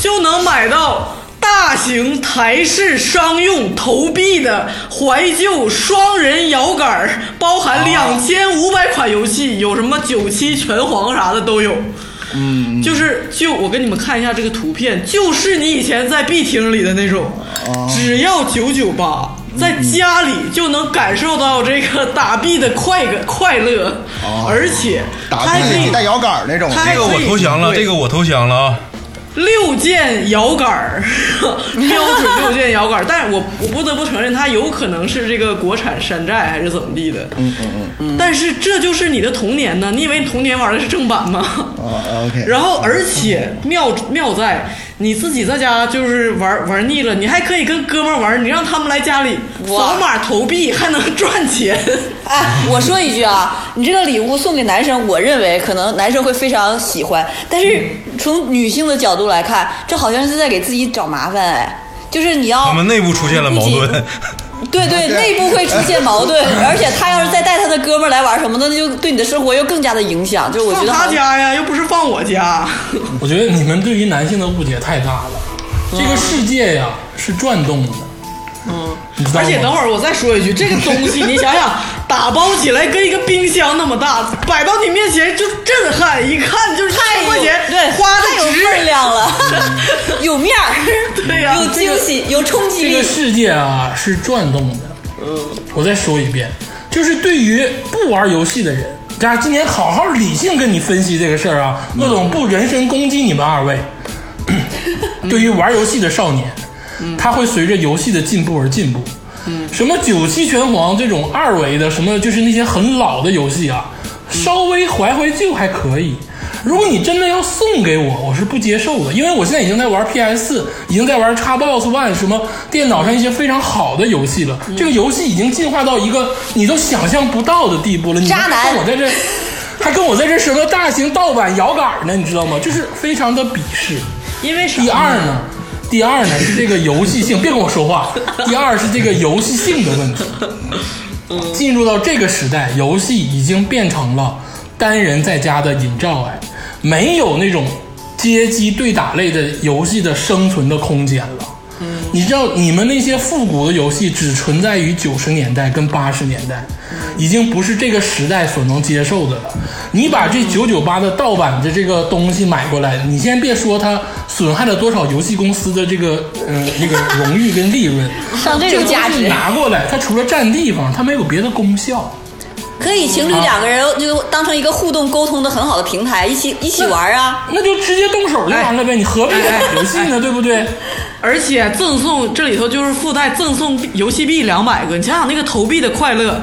就能买到。大型台式商用投币的怀旧双人摇杆，包含两千五百款游戏，有什么九七拳皇啥的都有。嗯，就是就我给你们看一下这个图片，就是你以前在 B 厅里的那种，只要九九八，在家里就能感受到这个打币的快感快乐，而且打它还可以带摇杆那种，这个我它还可以投降了，对。这个我投降了啊！六件摇杆儿，标准六件摇杆儿，但是我我不得不承认，它有可能是这个国产山寨还是怎么地的。嗯嗯嗯。但是这就是你的童年呢？你以为你童年玩的是正版吗？啊，OK。然后，而且妙妙在你自己在家就是玩玩腻了，你还可以跟哥们玩，你让他们来家里哇扫码投币，还能赚钱。哎，我说一句啊，你这个礼物送给男生，我认为可能男生会非常喜欢，但是从女性的角度来看，这好像是在给自己找麻烦哎。就是你要他们内部出现了矛盾，对 对，内部会出现矛盾，而且他要是再带他的哥们儿来玩什么的，那就对你的生活又更加的影响。就我觉得放他家呀，又不是放我家。我觉得你们对于男性的误解太大了。这个世界呀是转动的，嗯？而且等会儿我再说一句，这个东西你想想，打包起来跟一个冰箱那么大，摆到你面前就震撼，一看就是太有钱，对花的太有。分量了，有面儿，对呀有惊喜，有冲击力这个。世界啊是转动的。嗯，我再说一遍，就是对于不玩游戏的人，大家今天好好理性跟你分析这个事儿啊。鄂总不人身攻击你们二位。对于玩游戏的少年，它会随着游戏的进步而进步。什么九七拳皇这种二维的，什么就是那些很老的游戏啊，稍微怀怀旧还可以。如果你真的要送给我，我是不接受的，因为我现在已经在玩 PS，已经在玩 Xbox One 什么电脑上一些非常好的游戏了。这个游戏已经进化到一个你都想象不到的地步了。你渣男还我在这，还跟我在这什么大型盗版摇杆呢？你知道吗？就是非常的鄙视。因为？第二呢，第二呢是这个游戏性，别跟我说话。第二是这个游戏性的问题。进入到这个时代，游戏已经变成了单人在家的隐障碍，没有那种街机对打类的游戏的生存的空间了。你知道，你们那些复古的游戏只存在于九十年代跟八十年代，已经不是这个时代所能接受的了。你把这九九八的盗版的这个东西买过来，你先别说它损害了多少游戏公司的这个呃那个荣誉跟利润，上这种价值，拿过来，它除了占地方，它没有别的功效。可以情侣两个人就当成一个互动沟通的很好的平台，一起一起玩啊。那就直接动手就完了呗，你何必 游戏呢？对不对？而且赠送这里头就是附带赠送游戏币两百个，你想想那个投币的快乐。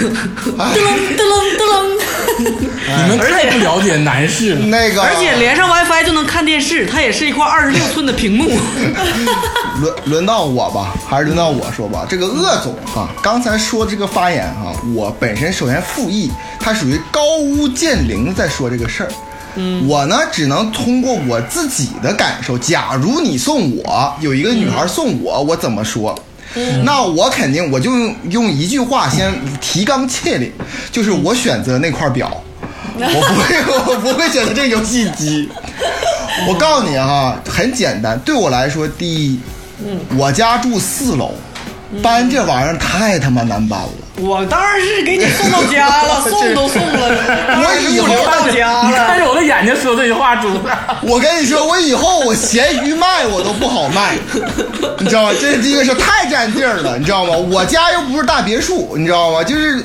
噔噔噔噔噔楞，你们太不了解男士了。那个，而且连上 WiFi 就能看电视，它也是一块二十六寸的屏幕。轮轮到我吧，还是轮到我说吧。这个鄂总哈，刚才说这个发言哈，我本身首先附议，他属于高屋建瓴在说这个事儿。嗯，我呢只能通过我自己的感受，假如你送我有一个女孩送我，我怎么说？那我肯定我就用用一句话先提纲挈领，就是我选择那块表，我不会我不会选择这个游戏机。我告诉你哈，很简单，对我来说，第一，我家住四楼，搬这玩意儿太他妈难搬了。我当然是给你送到家了，送都送了，当然是以后留到家你看了。着我的眼睛说这句话，主子。我跟你说，我以后我咸鱼卖我都不好卖，你知道吗？这是第一个是太占地儿了，你知道吗？我家又不是大别墅，你知道吗？就是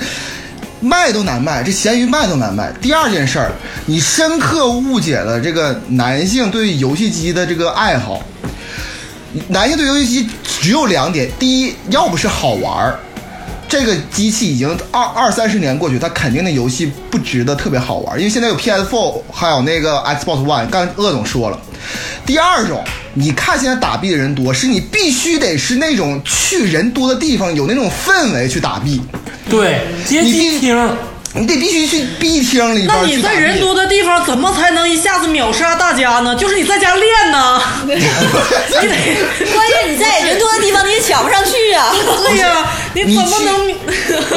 卖都难卖，这咸鱼卖都难卖。第二件事儿，你深刻误解了这个男性对游戏机的这个爱好。男性对游戏机只有两点：第一，要不是好玩儿，这个机器已经二二三十年过去，它肯定那游戏不值得特别好玩，因为现在有 PS4，还有那个 Xbox One。刚才鄂总说了。第二种，你看现在打币的人多，是你必须得是那种去人多的地方，有那种氛围去打币。对，街你必机厅，你得必须去 B 厅里边那。你在人多的地方怎么才能一下子秒杀大家呢？就是你在家练呢，你得 关键你在人多的地方你也抢不上去啊。对呀，你怎么能？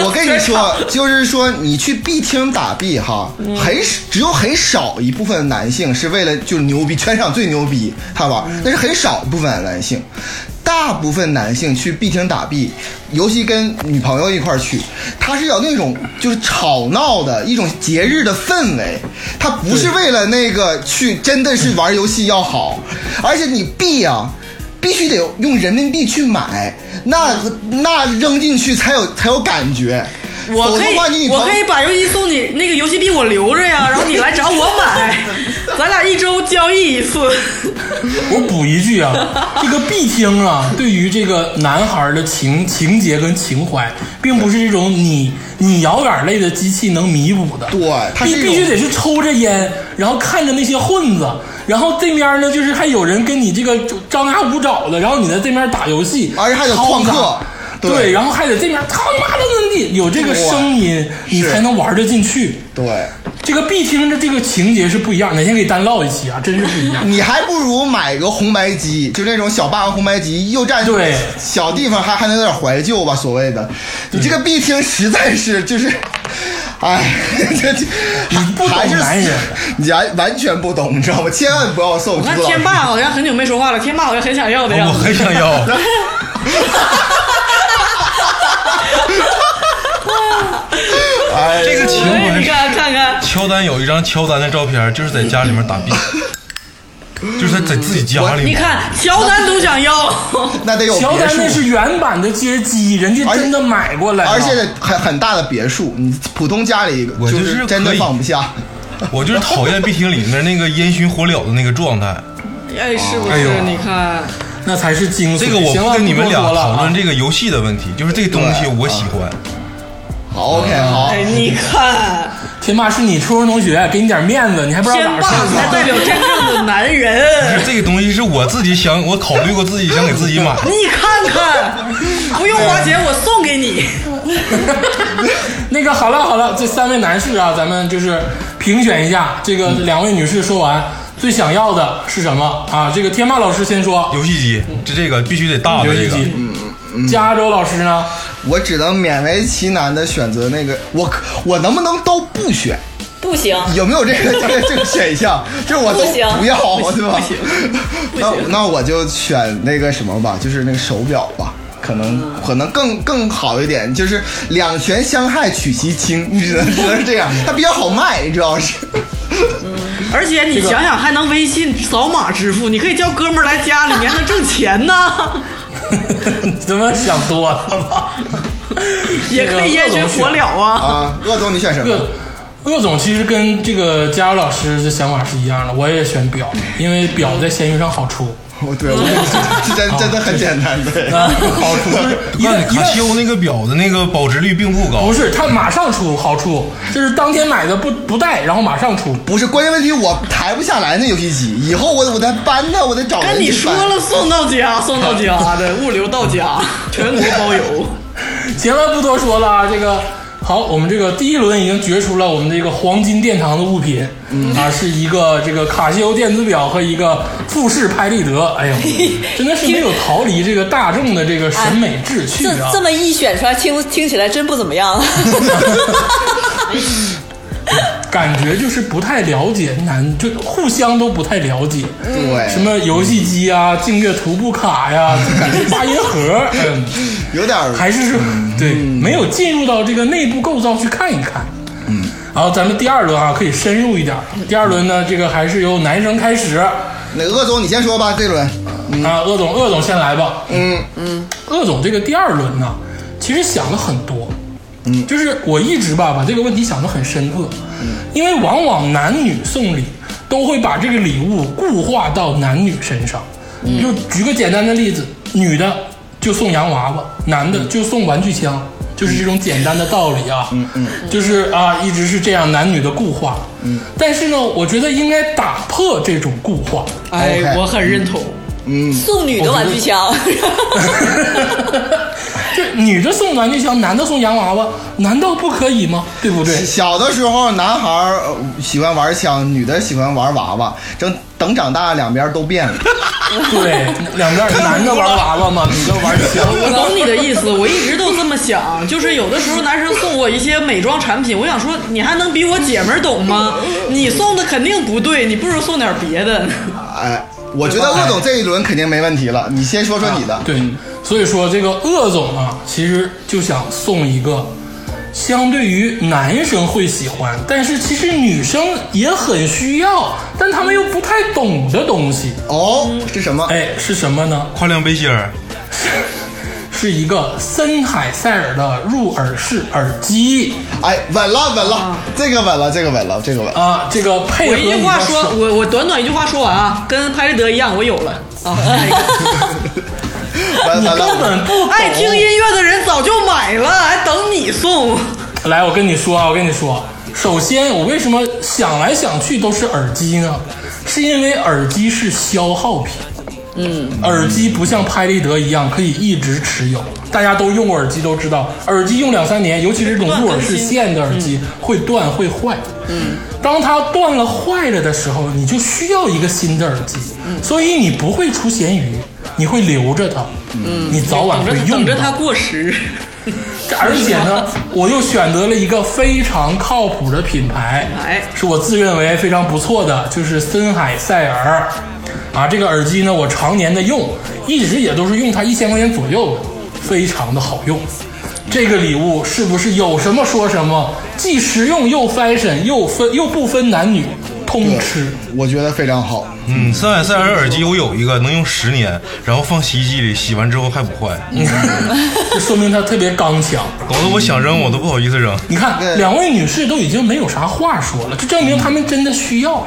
我跟你说，就是说你去 B 厅打 B 哈，很只有很少一部分男性是为了就是牛逼，全场最牛逼，他玩，那是很少一部分男性。大部分男性去币厅打币，尤其跟女朋友一块儿去，他是有那种就是吵闹的一种节日的氛围，他不是为了那个去真的是玩游戏要好，而且你币啊。必须得用人民币去买，那那扔进去才有才有感觉。我可以我可以把游戏送你，那个游戏币我留着呀，然后你来找我买，咱俩一周交易一次。我补一句啊，这个币厅啊，对于这个男孩的情情节跟情怀，并不是这种你你摇杆类的机器能弥补的。对必必须得是抽着烟，然后看着那些混子，然后这边呢就是还有人跟你这个张牙舞爪的，然后你在这边打游戏，而且还得旷课对对，然后还得这边他妈的怎地，有这个声音，你才能玩得进去。对，这个必听的这个情节是不一样，哪天给单唠一期啊，真是不一样。你还不如买个红白机，就那种小霸王红白机，又占对小地方，还还能有点怀旧吧，所谓的。你这个必听实在是就是，哎，这 这你不懂还是男人 你完完全不懂，你知道吗？千万不要送我看天霸好像很久没说话了，天霸好像很想要的样子。我很想要。哎，这个情哎，怀你看看看，乔丹有一张乔丹的照片，就是在家里面打币，就是在在自己家里面。你看乔丹都想要，那得有乔丹那。是原版的街机，人家真的买过来了，而且很很大的别墅，你普通家里我就就是真的放不下。我就是讨厌壁厅里面那个烟熏火燎的那个状态。哎，是不是？哎呦你看，那才是精髓。这个我不跟你们俩讨论这个游戏的问题，就是这个东西我喜欢。好，OK，好哎，，你看，天霸是你初中同学，给你点面子，你还不知道天霸咋回事才代表真正的男人。这个东西是我自己想，我考虑过自己想给自己买。你看看，不用花钱，我送给你。那个好了好了，这三位男士啊，咱们就是评选一下，这个两位女士说完最想要的是什么啊？这个天霸老师先说，游戏机，这这个必须得大的这个。游戏机。加州老师呢？我只能勉为其难的选择那个，我可我能不能都不选？不行，有没有这个这个这个选项？就是我都不行不要，对吧？不行那那我就选那个什么吧，就是那个手表吧。可能可能更更好一点，就是两全相害取其轻，你只能 只能是这样，它比较好卖，主要是。而且你想想，还能微信扫码支付，你可以叫哥们儿来家里，面 还能挣钱呢，你他妈想多了吧？也可以烟熏火燎啊。啊，鄂总你选什么？鄂鄂总其实跟这个佳茹老师的想法是一样的，我也选表，因为表在闲鱼上好出，我对我这这真真的很简单，对。啊，好处，就是卡西欧那个表的那个保值率并不高不，是它马上出好处，就是当天买的不不带，然后马上出。不是关键问题，我抬不下来那游戏机，以后我我得搬它，我得找人跟你。说了，送到家，送到家的，物流到家，全国包邮。行了，不多说了啊，这个好，我们这个第一轮已经决出了我们这个黄金殿堂的物品，啊，是一个这个卡西欧电子表和一个富士拍立得。哎呦，真的是没有逃离这个大众的这个审美志趣啊。这这么一选出来，听听起来真不怎么样。感觉就是不太了解男，就互相都不太了解。对什么游戏机啊、净月徒步卡呀，就感觉八音盒，嗯，有点儿还是说对，没有进入到这个内部构造去看一看。嗯，然后咱们第二轮啊，可以深入一点。第二轮呢，这个还是由男生开始。那个鄂总你先说吧，这轮。啊，鄂总，鄂总先来吧。嗯，鄂总这个第二轮呢，其实想了很多，嗯，就是我一直吧把这个问题想得很深刻，嗯因为往往男女送礼都会把这个礼物固化到男女身上。嗯就举个简单的例子，女的就送洋娃娃，男的就送玩具枪，就是这种简单的道理啊。嗯嗯，就是啊，一直是这样男女的固化。嗯，但是呢，我觉得应该打破这种固化。哎我很认同。嗯送女的玩具枪，这女的送玩具枪，男的送洋娃娃，难道不可以吗？对不对？小的时候，男孩喜欢玩枪，女的喜欢玩娃娃。等等长大，两边都变了。对，两边男的玩娃娃嘛，女的玩枪。我懂你的意思，我一直都这么想，就是有的时候男生送我一些美妆产品，我想说你还能比我姐们懂吗？你送的肯定不对，你不如送点别的。哎，我觉得鄂总这一轮肯定没问题了。你先说说你的。对，所以说这个鄂总啊，其实就想送一个相对于男生会喜欢，但是其实女生也很需要，但他们又不太懂的东西。哦，是什么？哎，是什么呢？跨量背心儿，是一个森海塞尔的入耳式耳机哎，稳了，稳了，这个稳了，这个稳了，这个稳。啊，这个配合我一句话说，我我短短一句话说完啊，跟拍立得一样，我有了啊。那个 你根。本不。爱听音乐的人早就买了，还等你送。来，我跟你说啊，我跟你说，首先我为什么想来想去都是耳机呢？是因为耳机是消耗品。嗯，耳机不像拍立得一样可以一直持有，大家都用过耳机都知道，耳机用两三年，尤其是这种入耳式线的耳机会断会坏。嗯，当它断了坏了的时候，你就需要一个新的耳机，嗯所以你不会出咸鱼，你会留着它。嗯，你早晚会用到等着它过时。而且呢，我又选择了一个非常靠谱的品牌，哎是我自认为非常不错的，就是森海塞尔。啊，这个耳机呢，我常年的用，一直也都是用它一千块钱左右的，非常的好用。这个礼物是不是有什么说什么，既实用又 fashion，又分又不分男女，通吃。我觉得非常好。嗯，森海塞尔耳机我有一个能用十年，然后放洗衣机里洗完之后还不坏，这说明它特别刚强。搞得我想扔我都不好意思扔。你看，两位女士都已经没有啥话说了，这证明她们真的需要，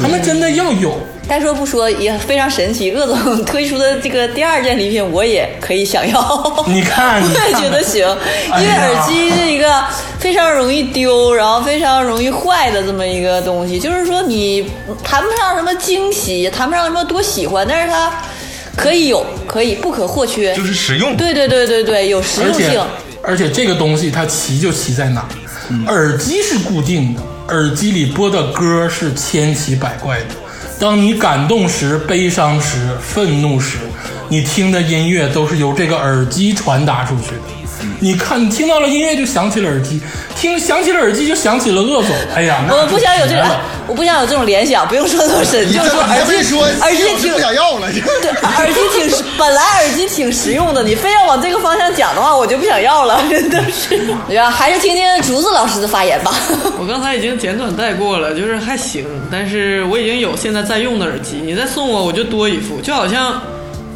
她们真的要有。该说不说也非常神奇。鄂总 推出的这个第二件礼品，我也可以想要。你看，我也觉得行，因为耳机是一个非常容易丢，然后非常容易坏的这么一个东西。就是说你谈不上什么惊喜，谈不上什么多喜欢，但是它可以有，可以不可或缺。就是实用，对对对对对，有实用性。而且这个东西它奇就奇在哪儿？耳机是固定的，耳机里播的歌是千奇百怪的。当你感动时、悲伤时、愤怒时，你听的音乐都是由这个耳机传达出去的。你看，你听到了音乐就想起了耳机，听想起了耳机就想起了鄂总。哎呀，我不想有这个我不想有这种联想，不用说那么深，就是说耳机说，耳机挺不想要了。对，耳机挺实，本来耳机挺实用的，你非要往这个方向讲的话，我就不想要了，真的是。对吧？还是听听竹子老师的发言吧。我刚才已经简短带过了，就是还行，但是我已经有现在在用的耳机，你再送我我就多一副，就好像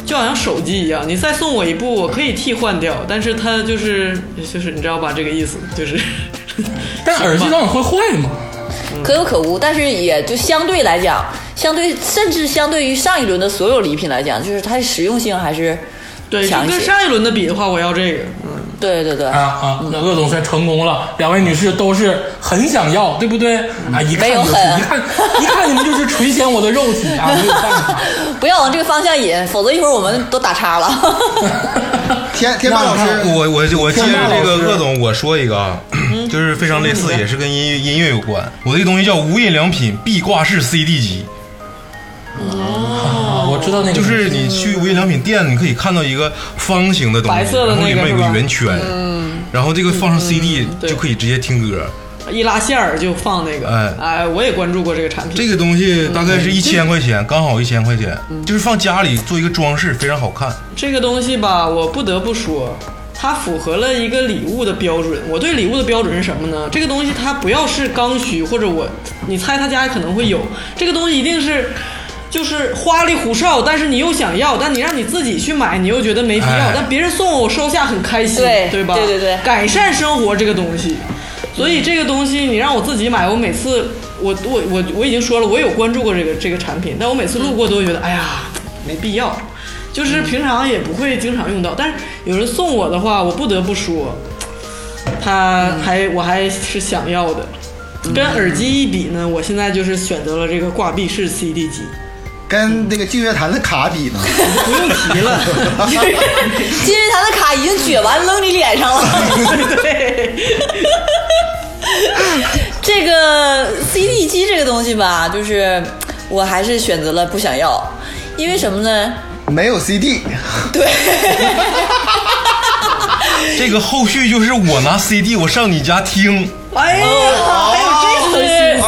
就好像手机一样，你再送我一部我可以替换掉，但是它就是就是你知道吧这个意思，就是 但耳机到底会坏吗？可有可无，但是也就相对来讲，相对甚至相对于上一轮的所有礼品来讲，就是它的实用性还是对，就。跟上一轮的比的话，我要这个，嗯，对对对，啊啊，那鄂总算成功了，两位女士都是很想要，对不对？啊，一看就是，没有很一看一看你们就是垂涎我的肉体啊，没有办法。不要往这个方向引，否则一会儿我们都打叉了。天天霸老师，我我我接着这个鄂总，我说一个啊，就是非常类似，也是跟音乐音乐有关。我这个东西叫无印良品壁挂式 CD 机，啊，我知道那个，就是你去无印良品店，你可以看到一一个方形的东西，白色的然后里面有个圆圈，然后这个放上 CD 对。就可以直接听歌。一拉线儿就放那个，哎。哎，我也关注过这个产品，这个东西大概是一千块钱，刚好一千块钱，就是放家里做一个装饰，非常好看。这个东西吧，我不得不说，它符合了一个礼物的标准。我对礼物的标准是什么呢？这个东西它不要是刚需，或者我你猜他家可能会有，这个东西一定是就是花里胡哨，但是你又想要，但你让你自己去买，你又觉得没必要，哎但别人送我，我收下很开心，对对吧？对对对改善生活这个东西，所以这个东西你让我自己买，我每次我我我我已经说了，我有关注过这个这个产品，但我每次路过都会觉得，哎呀，没必要。就是平常也不会经常用到，但是有人送我的话，我不得不说，他还我还是想要的。跟耳机一比呢，我现在就是选择了这个挂壁式 CD 机，跟那个净月潭的卡比呢？不用提了。金日坛的卡已经撅完扔你脸上了。对，这个 CD 机这个东西吧，就是我还是选择了不想要，因为什么呢？没有 CD，对，这个后续就是我拿 CD 我上你家听，哎呀，还有这层心思。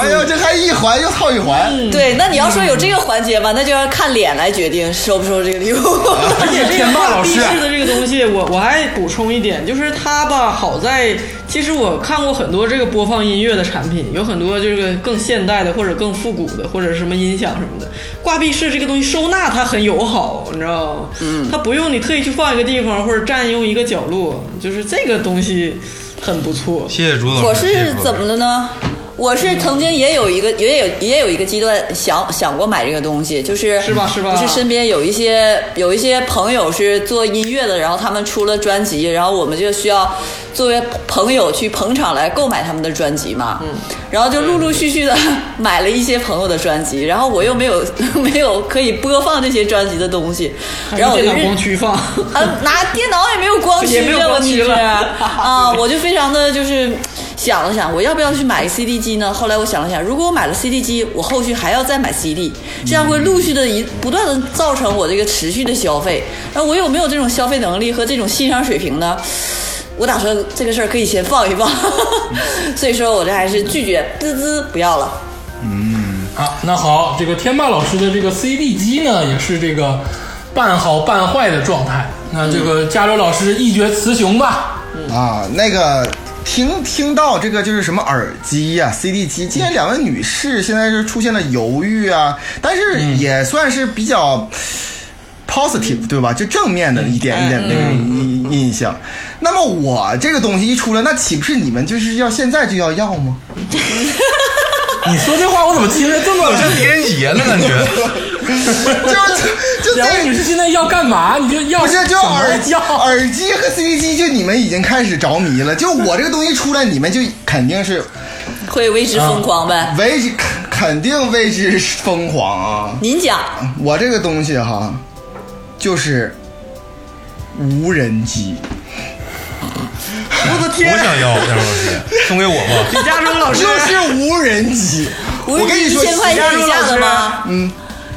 哎呦，这还一环又套一环。对，那你要说有这个环节吧，那就要看脸来决定收不收这个礼物。而且这天个霸老师挂壁式的这个东西，我我还补充一点，就是它吧，好在其实我看过很多这个播放音乐的产品，有很多这个更现代的或者更复古的，或者什么音响什么的。挂壁式这个东西收纳它很友好，你知道吗？嗯，它不用你特意去放一个地方或者占用一个角落，就是这个东西很不错。谢谢朱总。我谢谢朱总是怎么了呢？我是曾经也有一个也有也有一个阶段想想过买这个东西，就是是吧是吧？就是身边有一些有一些朋友是做音乐的，然后他们出了专辑，然后我们就需要作为朋友去捧场来购买他们的专辑嘛。嗯，然后就陆陆续续的买了一些朋友的专辑，然后我又没有 没有可以播放这些专辑的东西，然后我就光驱放，啊，拿电脑也没有光驱，也没有这问题是啊，我就非常的就是想了想，我要不要去买个 CD 机呢？后来我想了想，如果我买了 CD 机，我后续还要再买 CD，这样会陆续的一不断的造成我这个持续的消费。那我有没有这种消费能力和这种欣赏水平呢？我打算这个事儿可以先放一放，所以说我这还是拒绝，滋滋不要了。嗯，好，那好，这个天霸老师的这个 CD 机呢，也是这个半好半坏的状态。那这个加州老师一决雌雄吧。啊，那个听听到这个就是什么耳机呀、CD 机，今天两位女士现在是出现了犹豫啊，但是也算是比较 positive 对吧？就正面的一点一点那个印印象。那么我这个东西一出来，那岂不是你们就是要现在就要要吗？你说这话我怎么听着这么像狄仁杰了，感觉。就就两位这女士现在要干嘛？你就要不是就耳机、耳机和 CD 机，就你们已经开始着迷了。就我这个东西出来，你们就肯定是会为之疯狂呗？为之肯肯定为之疯狂啊！您讲，我这个东西哈，就是无人机。我的天我！想要，加州老师，送给我吧。李嘉诚老师，就是无人机，无人机我跟你说，一千块钱的价格吗？嗯，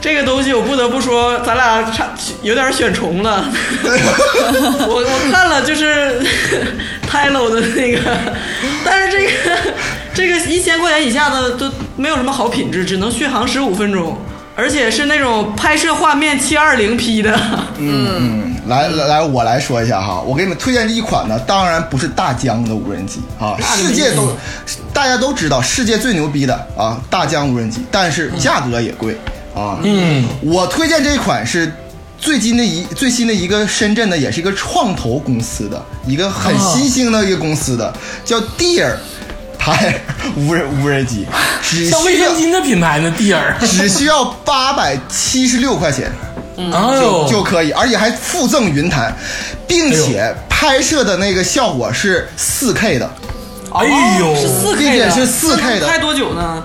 这个东西我不得不说，咱俩差有点选重了。我我看了就是 泰 l 的那个，但是这个这个一千块钱以下的都没有什么好品质，只能续航十五分钟，而且是那种拍摄画面七二零 P 的。嗯，来来来，我来说一下哈，我给你们推荐这一款呢，当然不是大疆的无人机啊，世界都大家都知道，世界最牛逼的啊，大疆无人机，但是价格也贵啊。嗯，我推荐这款是最近的一最新的一个深圳的，也是一个创投公司的一个很新兴的一个公司的，叫 Deer，它 无人无人机，只像卫需要生巾的品牌呢，蒂尔。只需要八百七十六块钱。哎就呦，就可以，而且还附赠云台，并且拍摄的那个效果是四 K 的，哎呦，是四并 K 的，且是四 K 的拍多久呢？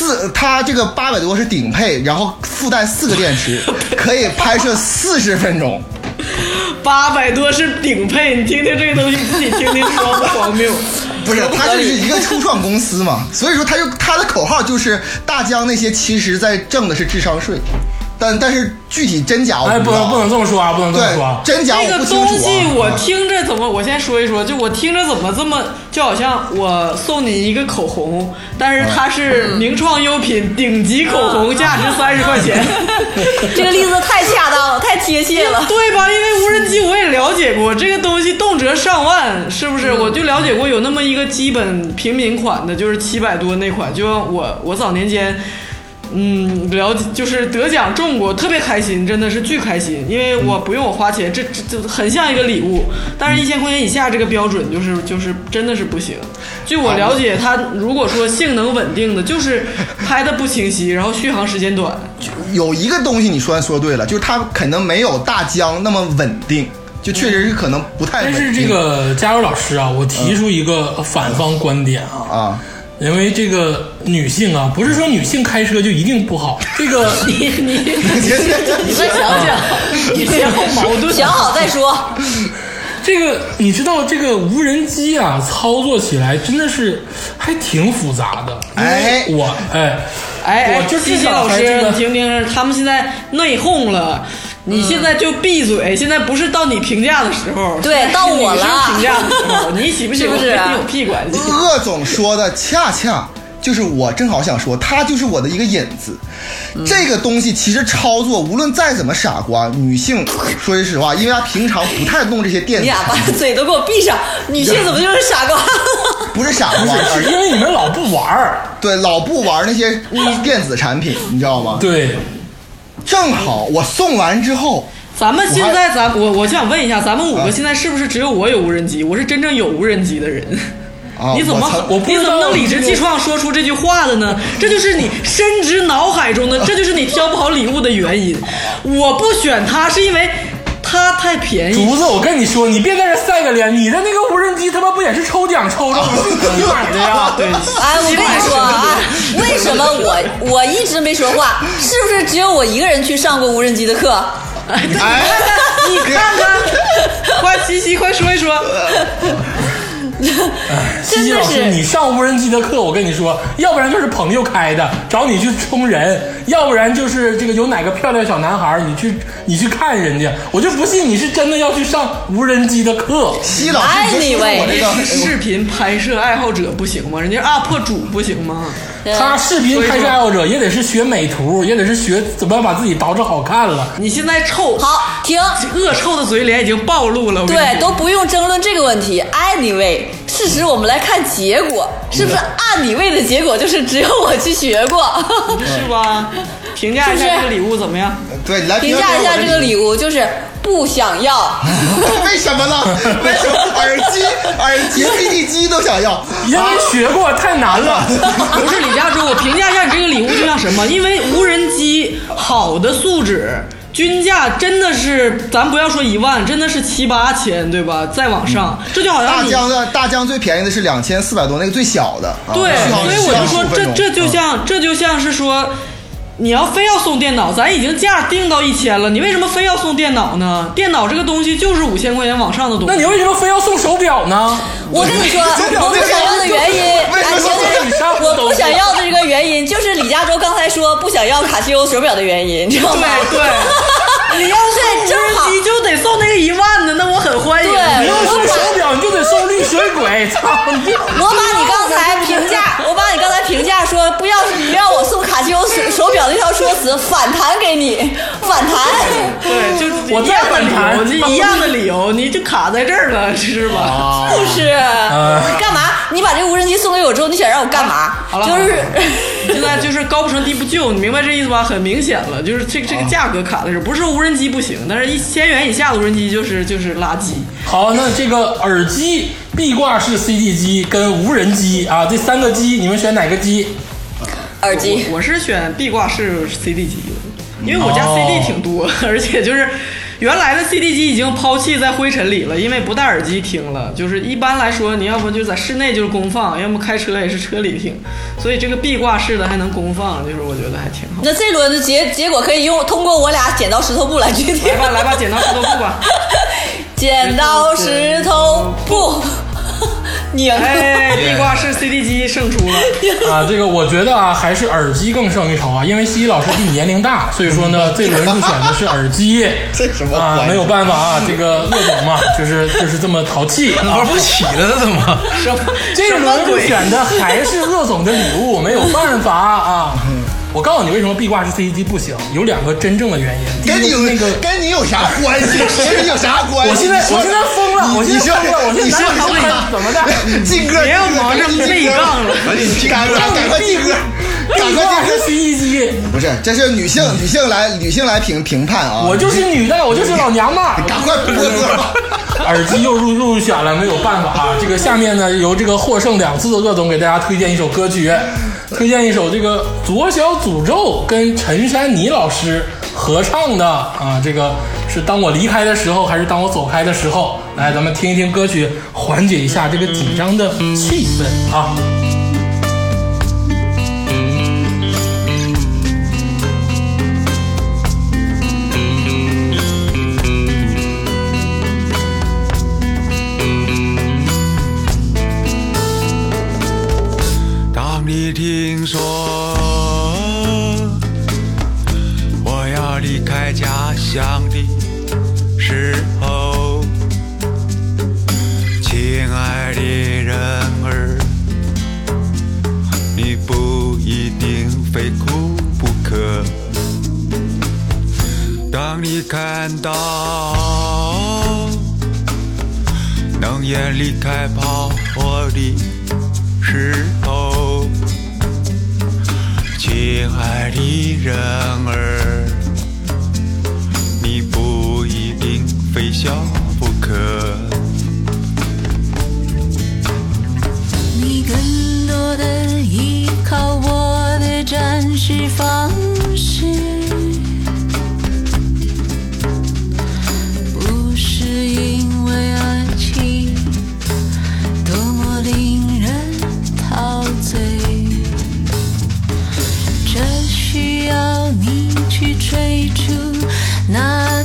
四它这个八百多是顶配，然后附带四个电池，可以拍摄四十分钟。八百多是顶配，你听听这个东西，你自己听听荒不荒谬？不是，它就是一个初创公司嘛，所以说它就它的口号就是大疆那些其实在挣的是智商税，但但是具体真假我哎，不能不能这么说啊，不能这么说啊，。真假这个我不清楚、啊。东西我听着怎么？我先说一说，就我听着怎么这么，就好像我送你一个口红，但是它是名创优品顶级口红，价值三十块钱，这个例子太恰当了，太贴切了。对吧？因为无人机我也了解过，这个东西动辄上万，是不是？我就了解过有那么一个基本平民款的，就是七百多那款，就像我我早年间。嗯，了解就是得奖中过，特别开心，真的是巨开心，因为我不用我花钱，这这这很像一个礼物。但是，一千块钱以下这个标准就是就是真的是不行。据我了解，它如果说性能稳定的，就是拍的不清晰，然后续航时间短。有一个东西你说说对了，就是它可能没有大疆那么稳定，就确实是可能不太稳定。但是这个加油老师啊，我提出一个反方观点啊，啊，因为这个女性啊，不是说女性开车就一定不好，这个你你你再想想，你先后矛盾。想好再说。这个你知道这个无人机啊，操作起来真的是还挺复杂的。哎我哎哎，我就西西至少老师，听听，他们现在内讧了。你现在就闭嘴，现在不是到你评价的时候，对 到我了评价的时候，你喜不喜欢是不是跟你有屁关系？鄂总说的恰恰就是我正好想说，他就是我的一个引子。这个东西其实操作无论再怎么傻瓜，女性说句实话，因为她平常不太弄这些电子你俩把，嘴都给我闭上！女性怎么就是傻瓜？不是傻瓜，是因为你们老不玩儿，对老不玩那些电子产品，你知道吗？对，正好我送完之后，咱们现在咱我我就想问一下，咱们五个现在是不是只有我有无人机？我是真正有无人机的人。啊，你怎么你怎么能理直气壮说出这句话的呢？这就是你深植脑海中的，这就是你挑不好礼物的原因。我不选它是因为它太便宜。竹子，我跟你说，你别在这晒个脸，你的那个无人机他妈不也是抽奖抽着你 买的呀？对，哎，我跟你说啊，为什么我我一直没说话？是不是只有我一个人去上过无人机的课？哎，你看看，快西西快说一说。西西老师，真的是你上无人机的课，我跟你说，要不然就是朋友开的，找你去充人；要不然就是这个有哪个漂亮小男孩，你去你去看人家。我就不信你是真的要去上无人机的课。西老师，你就说我这个，哎视频拍摄爱好者不行吗？人家 UP 主不行吗？他视频拍摄爱好者也得是学美图，也得是学怎么把自己捯饬好看了。你现在臭，好，停。恶臭的嘴脸已经暴露了。对，都不用争论这个问题。Anyway，事实我们来看结果，是不是按你位的结果就是只有我去学过？是吧？评价一下这个礼物怎么样？对，你来评价一下这个。礼物，就是不想要。为什么呢？为什么 耳机、耳机、CD 机都想要？因为学过太难了。不是李佳洲，我评价一下你这个礼物就像什么？因为无人机好的素质。均价真的是，咱不要说一万，真的是七八千，对吧？再往上，这就好像大疆的大疆最便宜的是两千四百多，那个最小的。啊对，所以我就说这这就嗯像这就像是说，你要非要送电脑，咱已经价定到一千了，你为什么非要送电脑呢？电脑这个东西就是五千块钱往上的东西。那你为什么非要送手表呢？我跟你说，我不想要的原因，我不想要的这个原因，就是李佳洲刚才说不想要卡西欧手表的原因，你知道吗？对对，你要送无对正好人机就得送那个一万的，那我很欢迎。对你要送手表，你就得送绿水鬼。操你！我把你刚才评价，我把你刚才评价说不要不要我送卡西欧手手表那条说辞反弹给你，反弹。对，就我再一样的理反弹由，就 一样的理由，你就卡在这儿了，是吧？就是，你干嘛？你把这个无人机送给我之后，你想让我干嘛？好了就是现在就是高不成低不就，你明白这意思吧？很明显了，就是这这个价格卡在这儿，不是无人机不行，但是一千元以下的无人机就是就是垃圾。好，那这个耳机、壁挂式 CD 机跟无人机啊，这三个机，你们选哪个机？耳机。我是选壁挂式 CD 机的，因为我家哦 CD 挺多，而且就是原来的 CD 机已经抛弃在灰尘里了，因为不戴耳机听了。就是一般来说，你要不就在室内就是公放，要么开车也是车里听，所以这个壁挂式的还能公放，就是我觉得还挺好。那这轮的结结果可以用通过我俩剪刀石头布来决定来。吧来吧，剪刀石头布吧。剪刀石头布，拧。哎，壁挂式 CD 机胜出了。啊，这个我觉得啊，还是耳机更胜一筹啊，因为西西老师比你年龄大，所以说呢，这轮就选的是耳机。这什么啊，没有办法啊，这个鄂总嘛，就是就是这么淘气啊玩。不起了，这怎么？什么这轮就？选的还是鄂总的礼物，没有办法啊。我告诉你为什么壁挂式 CD 机不行，有两个真正的原因。跟你有那个，跟你有啥关系？跟你有啥关系？我现在我现在疯了，我现在疯了，我现你说在哪里你说怎么的？进哥，别要忙着内杠了赶紧进歌，赶快进哥。赶快是洗衣机，不是，这是女性女性来女性来评评判啊！我就是女的，我就是老娘们儿。赶快播 歌吧。耳机又入入选了，没有办法啊。这个下面呢，由这个获胜两次的鄂总给大家推荐一首歌曲，推荐一首这个左小诅咒跟陈珊妮老师合唱的啊，这个是当我离开的时候，还是当我走开的时候？来，咱们听一听歌曲，缓解一下这个紧张的气氛啊。听说我要离开家乡的时候，亲爱的人儿，你不一定非哭不可。当你看到浓烟离开炮火的时候，亲爱的人儿，你不一定非笑不可。你更多的依靠我的展示方式，这需要你去追逐那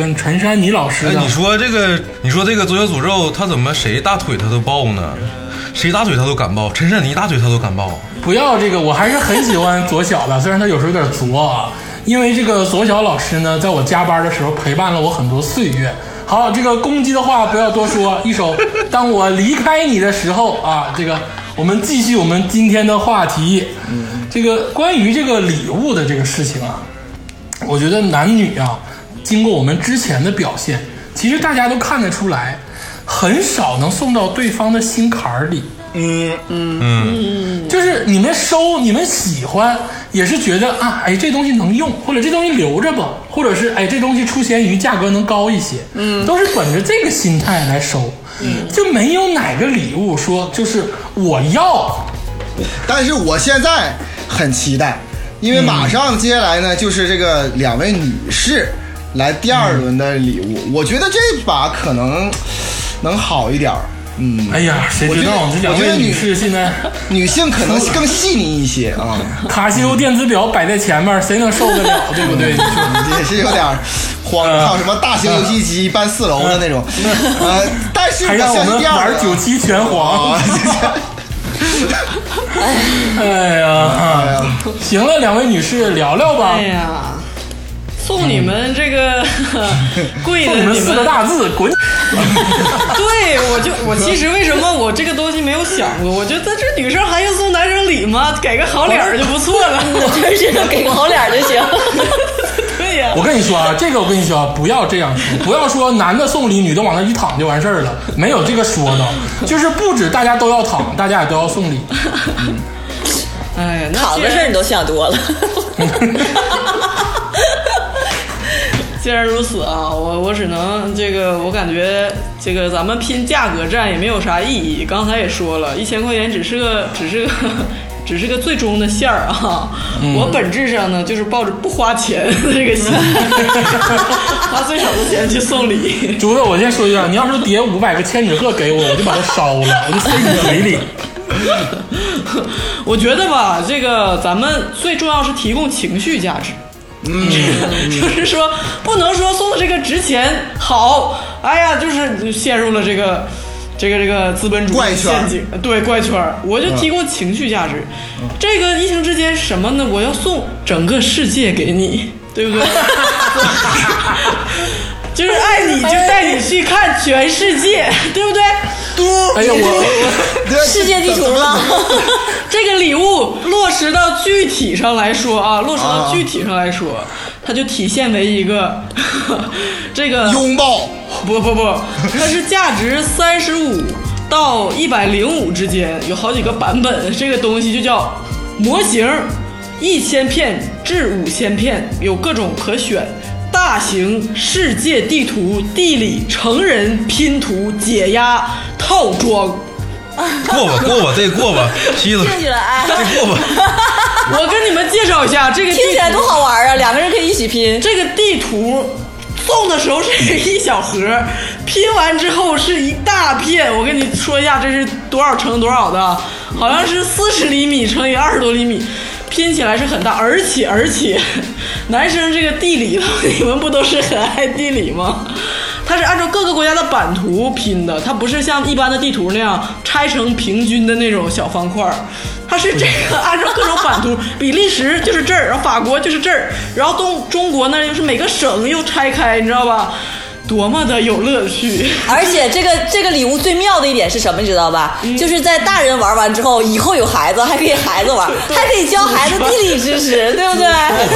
跟陈珊妮老师哎，你说这个，你说这个左小诅咒，他怎么谁大腿他都抱呢？谁大腿他都敢抱，陈珊妮大腿他都敢抱。不要这个，我还是很喜欢左小的，虽然他有时候有点作啊。因为这个左小老师呢，在我加班的时候陪伴了我很多岁月。好，这个攻击的话不要多说，一首《当我离开你的时候》啊，这个我们继续我们今天的话题。这个关于这个礼物的这个事情啊，我觉得男女啊，经过我们之前的表现，其实大家都看得出来，很少能送到对方的心坎儿里。嗯嗯。嗯。就是你们收，你们喜欢，也是觉得啊，哎，这东西能用，或者这东西留着吧，或者是哎，这东西出闲鱼价格能高一些，嗯，都是本着这个心态来收，嗯，就没有哪个礼物说就是我要，但是我现在很期待，因为马上接下来呢就是这个两位女士来第二轮的礼物，我觉得这把可能能好一点儿。嗯，哎呀，谁知道我觉得女女士现在 女性可能更细腻一些 啊，卡西欧电子表摆在前面，谁能受得了，对不对？你说也是有点慌。嗯还有什么大型游戏机搬四楼的那种，呃，但是还让我们玩九七拳皇哎呀，哎呀，啊行了，两位女士聊聊吧。哎，呀，送你们这个 贵的，送你们四个大字，滚！对，我就我其实为什么我这个东西没有想过？我觉得这女生还用送男生礼吗？给个好脸儿就不错了。真是给个好脸儿就行。对呀、我跟你说啊，这个我跟你说啊，不要这样说，不要说男的送礼，女的往那一躺就完事儿了，没有这个说的，就是不止大家都要躺，大家也都要送礼。哎呀，躺的事儿你都想多了。既然如此啊，我我只能这个，我感觉这个咱们拼价格战也没有啥意义。刚才也说了，一千块钱只是个只是个 只是个最终的线儿啊。我本质上呢，就是抱着不花钱的这个心态，花最少的钱去送礼。竹子，我先说一下，你要是叠五百个千纸鹤给我，我就把它烧了，我就塞你嘴里。我觉得吧，这个咱们最重要是提供情绪价值。嗯，就是说不能说送的这个值钱好，哎呀，就是陷入了这个这个这个资本主义陷阱，对怪圈儿。我就提供情绪价值。这个疫情之间什么呢？我要送整个世界给你，对不对？就是爱你就带你去看全世界，对不对？哎呀，我 世界地图吗？这个礼物落实到具体上来说啊，落实到具体上来说，它就体现为一个 这个拥抱。不不不，它是价值三十五到一百零五之间，有好几个版本。这个东西就叫模型，一千片至五千片，有各种可选。大型世界地图、地理、成人拼图解压套装。过吧过吧，这过吧，西子，听起来，哎，这过吧。我跟你们介绍一下这个地图听起来多好玩啊！两个人可以一起拼。这个地图送的时候是一小盒，拼完之后是一大片。我跟你说一下，这是多少乘多少的？好像是四十厘米乘以二十多厘米，拼起来是很大。而且而且，男生这个地理，你们不都是很爱地理吗？它是按照各个国家的版图拼的，它不是像一般的地图那样拆成平均的那种小方块儿，它是这个按照各种版图，比利时就是这儿，然后法国就是这儿，然后东中国呢又是每个省又拆开，你知道吧？多么的有乐趣！而且这个这个礼物最妙的一点是什么，你知道吧？就是在大人玩完之后，以后有孩子还可以孩子玩，还可以教孩子地理知识，对。不对？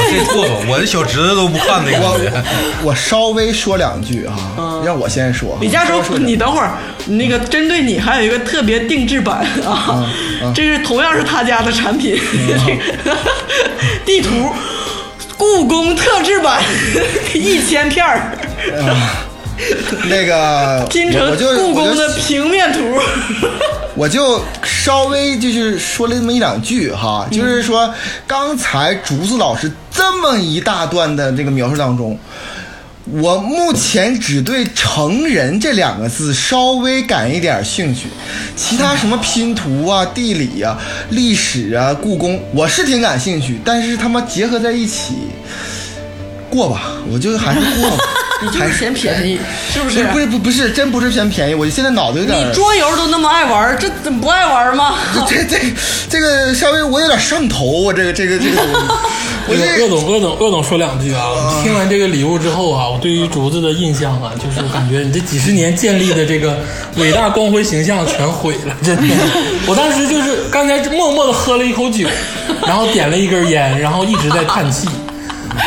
这过吧，我的小侄子都不看那我 个。我稍微说两句啊，让我先说。李佳说你等会儿，那个针对你还有一个特别定制版啊，这是同样是他家的产品，这个 地图，故宫特制版 一千片儿，那个 拼成故宫的平面图。我就稍微就是说了那么一两句哈，就是说刚才竹子老师这么一大段的这个描述当中，我目前只对“成人”这两个字稍微感一点兴趣，其他什么拼图啊、地理啊、历史啊、故宫，我是挺感兴趣，但是他妈结合在一起过吧，我就还是过 吧。你就是嫌便宜，是不是？不是不不是，真不是嫌便宜，我现在脑子有点你桌游都那么爱玩，这怎么不爱玩吗？这这这个稍微我有点上头，我这个这个这个我这个鄂总，鄂总，鄂总说两句啊！听完这个礼物之后啊，我对于竹子的印象啊，就是我感觉你这几十年建立的这个伟大光辉形象全毁了，真的。我当时就是刚才默默的喝了一口酒，然后点了一根烟，然后一直在叹气。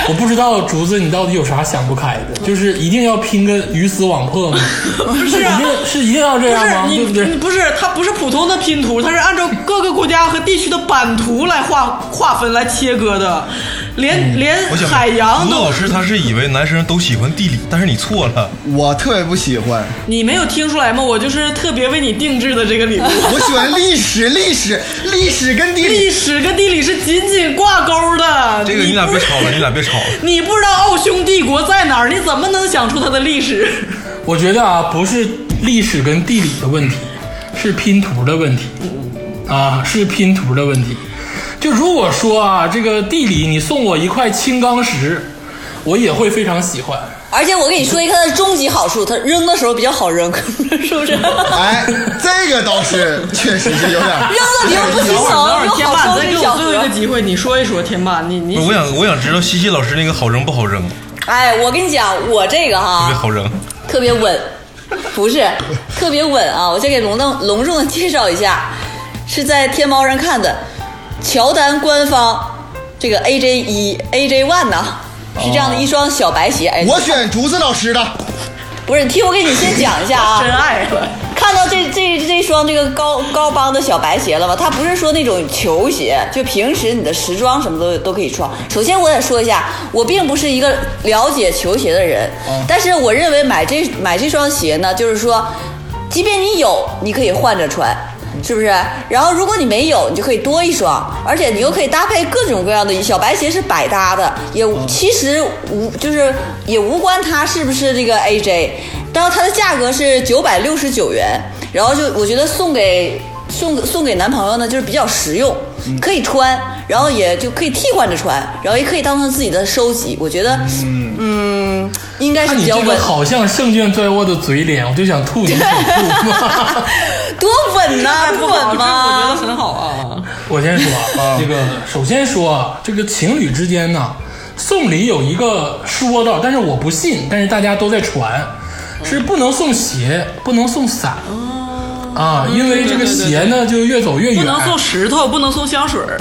我不知道竹子你到底有啥想不开的，就是一定要拼个鱼死网破吗？不是啊一定是一定要这样吗？对不对你？不是它不是普通的拼图，它是按照各个国家和地区的版图来划划分来切割的，连连我想海洋都吴老师他是以为男生都喜欢地理，但是你错了。我特别不喜欢，你没有听出来吗？我就是特别为你定制的这个礼物。我喜欢历史，历史，历史跟地理。历史跟地理是紧紧挂钩的。这个你俩别吵了，你俩别吵了。你不知道奥匈帝国在哪儿，你怎么能想出它的历史？我觉得啊，不是历史跟地理的问题，是拼图的问题，啊，是拼图的问题。就如果说啊，这个地理你送我一块青钢石，我也会非常喜欢。而且我跟你说一个它的终极好处，它扔的时候比较好扔，是不是？哎，这个倒是确实是有点。扔了你又不洗等会儿，等会手，儿，天又好霸，收给我最后一个。机会，你说一说，天霸，你你我想我想知道西西老师那个好扔不好扔，哎，我跟你讲，我这个哈特别好扔。特别稳，不是特别稳啊！我先给隆重隆重的介绍一下，是在天猫上看的，乔丹官方这个 AJ 一 AJ One 呢，是这样的一双小白鞋。哎，我选竹子老师的，不是，你听我给你先讲一下啊。真爱了。看到这这这双这个高高帮的小白鞋了吗？它不是说那种球鞋，就平时你的时装什么都都可以穿。首先我得说一下，我并不是一个了解球鞋的人，但是我认为买这买这双鞋呢，就是说，即便你有，你可以换着穿。是不是？然后如果你没有，你就可以多一双，而且你又可以搭配各种各样的小白鞋，是百搭的，也其实无就是也无关它是不是这个 AJ，然后它的价格是九百六十九元，然后就我觉得送给送送给男朋友呢，就是比较实用，可以穿，然后也就可以替换着穿，然后也可以当成自己的收集，我觉得嗯应该是看你这个比较稳，好像胜券在握的嘴脸，我就想吐你口吐。多稳呐、不不，稳吗我觉得？很好啊。我先说啊，这个首先说啊，这个情侣之间呢，送礼有一个说道，但是我不信，但是大家都在传，是不能送鞋，不能送伞。啊，因为这个鞋呢就越走越远，不能送石头，不能送香水儿。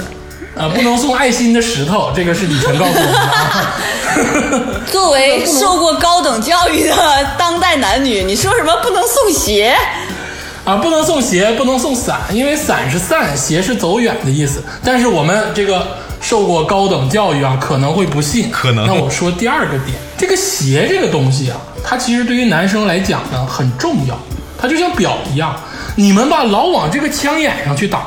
啊，不能送爱心的石头，这个是李晨告诉我们的啊。作为受过高等教育的当代男女，你说什么不能送鞋？啊，不能送鞋，不能送伞，因为伞是散，鞋是走远的意思。但是我们这个受过高等教育啊，可能会不信。可能那我说第二个点，这个鞋这个东西啊，它其实对于男生来讲呢很重要，它就像表一样，你们吧老往这个枪眼上去打。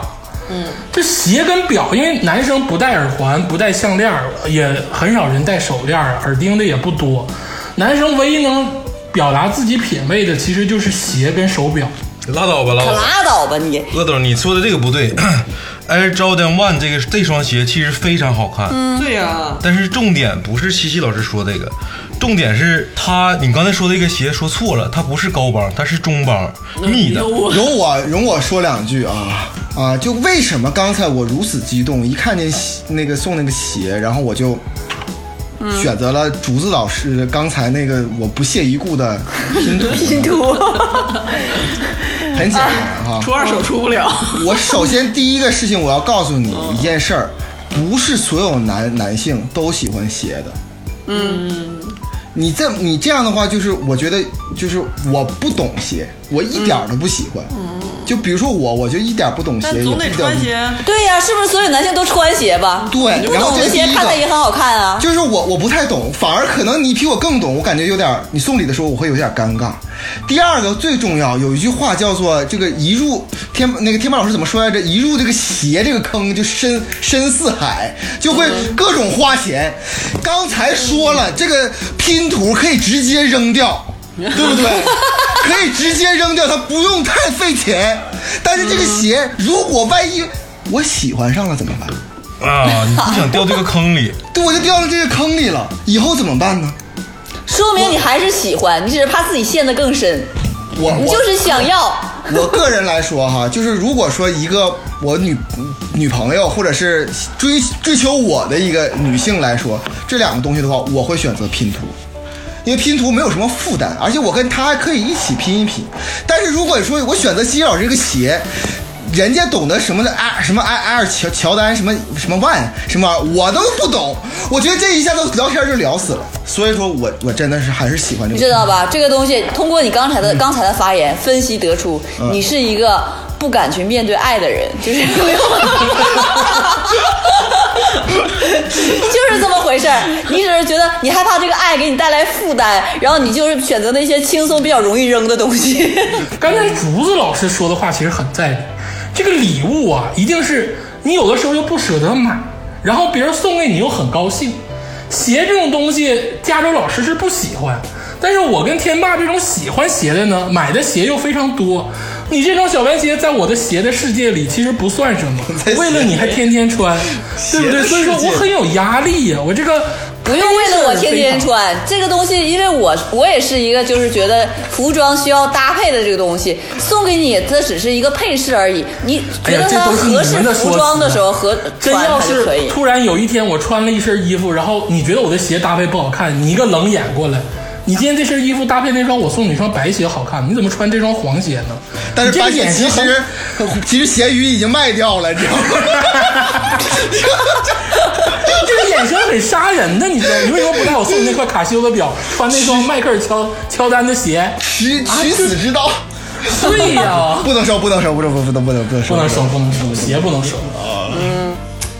嗯，这鞋跟表，因为男生不戴耳环，不戴项链，也很少人戴手链儿，耳钉的也不多。男生唯一能表达自己品味的，其实就是鞋跟手表。拉倒吧，拉可倒吧。拉倒吧你！鄂总，你说的这个不对。Air Jordan One 这个这双鞋其实非常好看，对呀、但是重点不是西西老师说这个，重点是它，你刚才说这个鞋说错了，它不是高帮，它是中帮密的。容我容我说两句啊啊！就为什么刚才我如此激动，一看见鞋那个送那个鞋，然后我就选择了竹子老师刚才那个我不屑一顾的拼图。拼图，很简单哈、出二手出不了。我首先第一个事情我要告诉你一件事儿，不是所有男男性都喜欢鞋的。嗯，你这你这样的话，就是我觉得就是我不懂鞋，我一点儿都不喜欢。就比如说我，我就一点不懂鞋，但总得穿鞋。对呀、是不是所有男性都穿鞋吧？对不然后懂的鞋这是第一个看着也很好看啊。就是我我不太懂，反而可能你比我更懂，我感觉有点，你送礼的时候我会有点尴尬。第二个最重要，有一句话叫做这个一入天那个天霸老师怎么说来着？一入这个鞋这个坑就深深似海，就会各种花钱。刚才说了，这个拼图可以直接扔掉。对不对？可以直接扔掉，它不用太费钱。但是这个鞋，如果万一我喜欢上了怎么办？啊，你不想掉这个坑里，对，我就掉到这个坑里了，以后怎么办呢？说明你还是喜欢，你只是怕自己陷得更深，我我你就是想要。我个人来说哈，就是如果说一个我女女朋友或者是追追求我的一个女性来说，这两个东西的话，我会选择拼图。因为拼图没有什么负担，而且我跟他还可以一起拼一拼。但是如果说我选择西西老师这个鞋，人家懂得什么的埃什么埃埃尔乔乔丹什么什么万什么，我都不懂。我觉得这一下子聊天就聊死了。所以说我我真的是还是喜欢这个。你知道吧？这个东西通过你刚才的、刚才的发言分析得出，你是一个不敢去面对爱的人，就是没有，就是这么回事儿。你只是觉得你害怕这个爱给你带来负担，然后你就是选择那些轻松、比较容易扔的东西。刚才竹子老师说的话其实很在理，这个礼物啊，一定是你有的时候又不舍得买，然后别人送给你又很高兴。鞋这种东西，加州老师是不喜欢，但是我跟天霸这种喜欢鞋的呢，买的鞋又非常多。你这双小白鞋在我的鞋的世界里其实不算什么，为了你还天天穿，对不对？所以说我很有压力呀、我这个不用为了我天天穿这个东西，因为我我也是一个就是觉得服装需要搭配的这个东西，送给你它只是一个配饰而已。你哎呀觉得它合适服装的时候合真穿要是它就可以。突然有一天我穿了一身衣服，然后你觉得我的鞋搭配不好看，你一个冷眼过来，你今天这身衣服搭配那双我送你一双白鞋好看，你怎么穿这双黄鞋呢？但是你这眼神很实 其实咸鱼已经卖掉了，你知道吗？这个眼神很杀人的，你知道？你为什么不带我送你那块卡西欧的表，穿那双迈克尔乔乔丹的鞋？取取死之道，对呀、不能收，不能收，不能不能不能不能收，不能收，不能收，鞋不能收。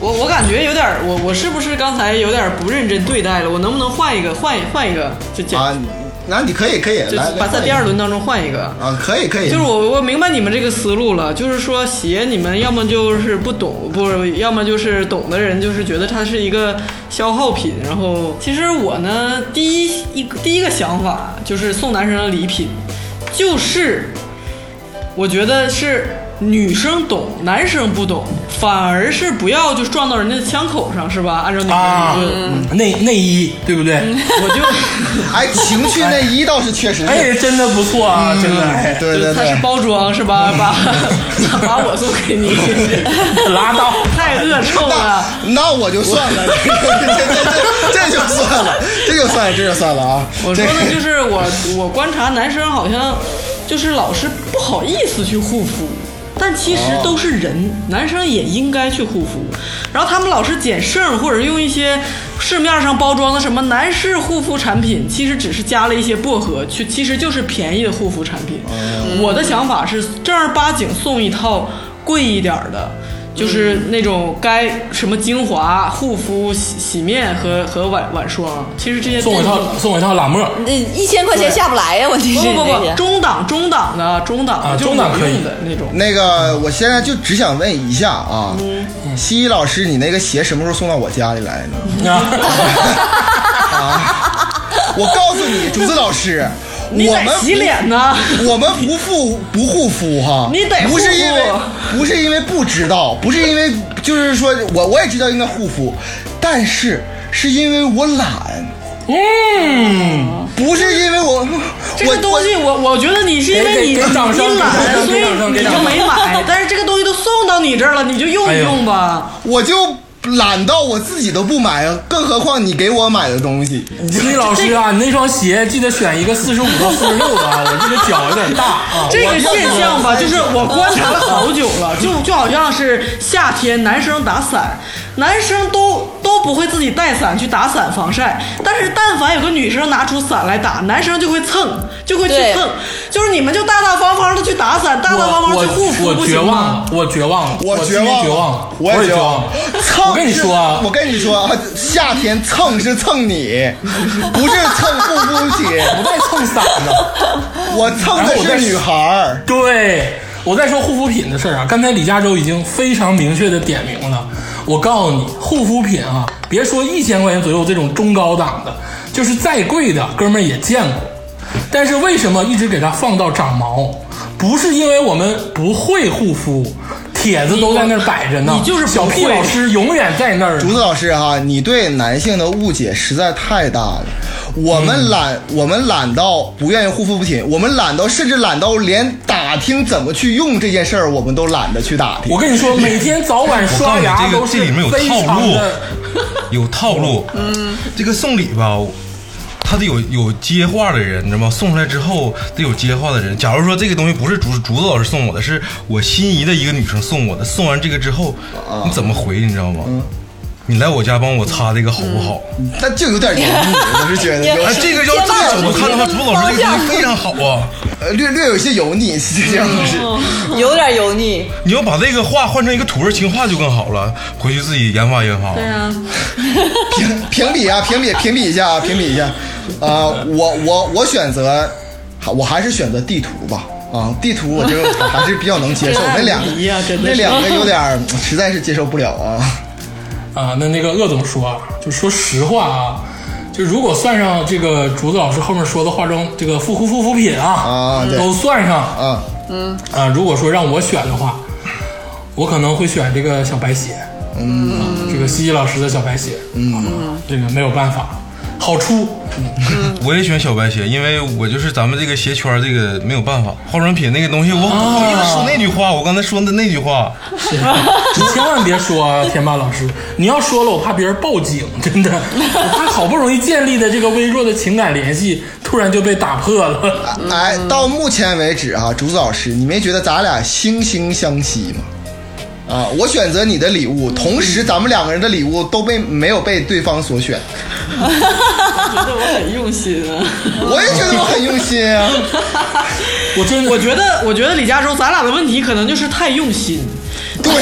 我我感觉有点儿，我我是不是刚才有点儿不认真对待了？我能不能换一个，换一换一个，就讲，啊！那你可以可以就来把在第二轮当中换一个。啊，可以可以，就是我我明白你们这个思路了，就是说鞋你们要么就是不懂，不要么就是懂的人就是觉得它是一个消耗品。然后其实我呢，第一一第一个想法就是送男生的礼品，就是我觉得是女生懂，男生不懂，反而是不要就撞到人家的枪口上，是吧？按照你的啊理论，，内内衣对不对？我就。哎，情趣内衣倒是确实是，哎，真的不错啊，真的。哎对对它是对，包装是吧？把 把我送给你，拉倒。太恶臭了。那我就算了，这这这这这就算了，这就算了，这就算了啊！我说的就是我我观察男生好像就是老是不好意思去护肤，但其实都是人，男生也应该去护肤。然后他们老是捡剩或者用一些市面上包装的什么男士护肤产品，其实只是加了一些薄荷，去其实就是便宜的护肤产品。我的想法是正儿八经送一套贵一点儿的。就是那种该什么精华、护肤、洗洗面和和晚晚霜，其实这些送我一套，送我一套拉莫。那一千块钱下不来呀，问题是不不不，中档中档的中档的啊中档可以的那种。那个，我现在就只想问一下啊，西西老师，你那个鞋什么时候送到我家里来呢？啊，我告诉你，竹子老师，你得我们洗脸呢，我们不护不护肤哈，你得不是因为不是因为不知道，不是因为就是说我我也知道应该护肤，但是是因为我懒，嗯，不是因为我这个东西我我觉得你是因为你给给掌声你懒，所以你就没买。但是这个东西都送到你这儿了，你就用一用吧。我我就懒到我自己都不买，更何况你给我买的东西。李老师啊，你那双鞋记得选一个四十五到四十六的啊，我这个脚有点大啊。这个现象吧，就是我观察了 好久了，就就好像是夏天男生打伞，男生都都不会自己带伞去打伞防晒，但是但凡有个女生拿出伞来打，男生就会蹭，就会去蹭，就是你们就大大方方的去打伞，大大方方我去护肤，我绝不行吗望了？，我绝望了，我绝望绝望了，我也绝望我跟你说啊我跟你说啊，夏天蹭是蹭你，不是蹭护肤品，不带蹭伞的。我蹭的是女孩儿。对，我再说护肤品的事儿啊，刚才李嘉洲已经非常明确的点名了。我告诉你，护肤品啊，别说一千块钱左右这种中高档的，就是再贵的，哥们儿也见过。但是为什么一直给它放到长毛？不是因为我们不会护肤，帖子都在那儿摆着呢。你就是小屁老师永远在那儿。竹子老师哈，你对男性的误解实在太大了。我们懒，我们懒到不愿意护肤品，我们懒到甚至懒到连打听怎么去用这件事儿，我们都懒得去打听我。跟你说，每天早晚刷牙这个这里面有非套路常的。有套路。嗯，这个送礼吧，他得有有接话的人，你知道吗？送出来之后得有接话的人。假如说这个东西不是竹竹子老师送我的，是我心仪的一个女生送我的，送完这个之后，你怎么回？你知道吗？你来我家帮我擦这个好不好？那就有点油腻，我是觉得哎，这个要这个角度看的话，竹子老师这个东西非常好啊！呃略略有些油腻，是这样是。有点油腻。你要把这个画换成一个土味情话就更好了，回去自己研发研发。对啊，评评比啊，评比评比一下啊，评比一下。啊、我我我选择，我还是选择地图吧。啊，地图我就还是比较能接受，那两个那两个有点实在是接受不了啊。啊，那那个鄂总说啊，就说实话啊，就如果算上这个竹子老师后面说的化妆这个护肤护肤品啊，啊都算上啊，啊，如果说让我选的话，我可能会选这个小白鞋，嗯，啊、这个西西老师的小白鞋，嗯，这个没有办法，好出，我也选小白鞋，因为我就是咱们这个鞋圈儿这个没有办法，化妆品那个东西，我不好意思说那句话，我刚才说的那句话，你千万别说啊，天霸老师，你要说了，我怕别人报警，真的，我怕好不容易建立的这个微弱的情感联系，突然就被打破了。哎，到目前为止啊，竹子老师，你没觉得咱俩惺惺相惜吗？啊，我选择你的礼物，同时咱们两个人的礼物都被没有被对方所选，觉得我很用心啊。我也觉得我很用心啊。我真的，我觉得，我觉得李佳洲，咱俩的问题可能就是太用心。对，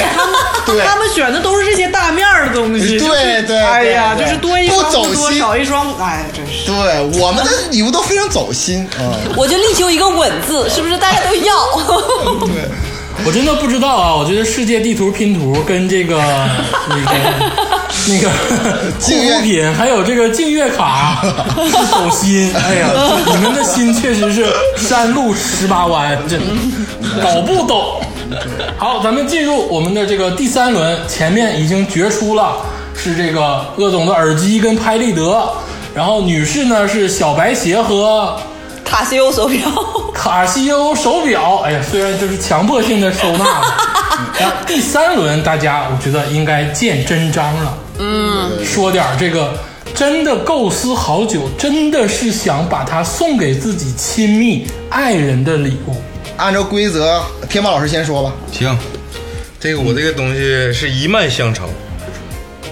对，他们选的都是这些大面儿的东西，对对哎呀，对对就是多一双不走多心少一双，哎，真是。对，我们的礼物都非常走心啊。我就力求一个稳字，是不是大家都要？对，我真的不知道啊！我觉得世界地图拼图跟这个那个 那个 护肤品，还有这个净月卡是走心。哎呀，你们的心确实是山路十八弯，真的搞不懂。好，咱们进入我们的这个第三轮，前面已经决出了是这个鄂总的耳机跟拍立得，然后女士呢是小白鞋和卡西欧手表，卡西欧手表，哎呀，虽然就是强迫性的收纳了，那第三轮大家我觉得应该见真章了。嗯，说点这个真的构思好久，真的是想把它送给自己亲密爱人的礼物。按照规则，天马老师先说吧。行，这个我这个东西是一脉相承。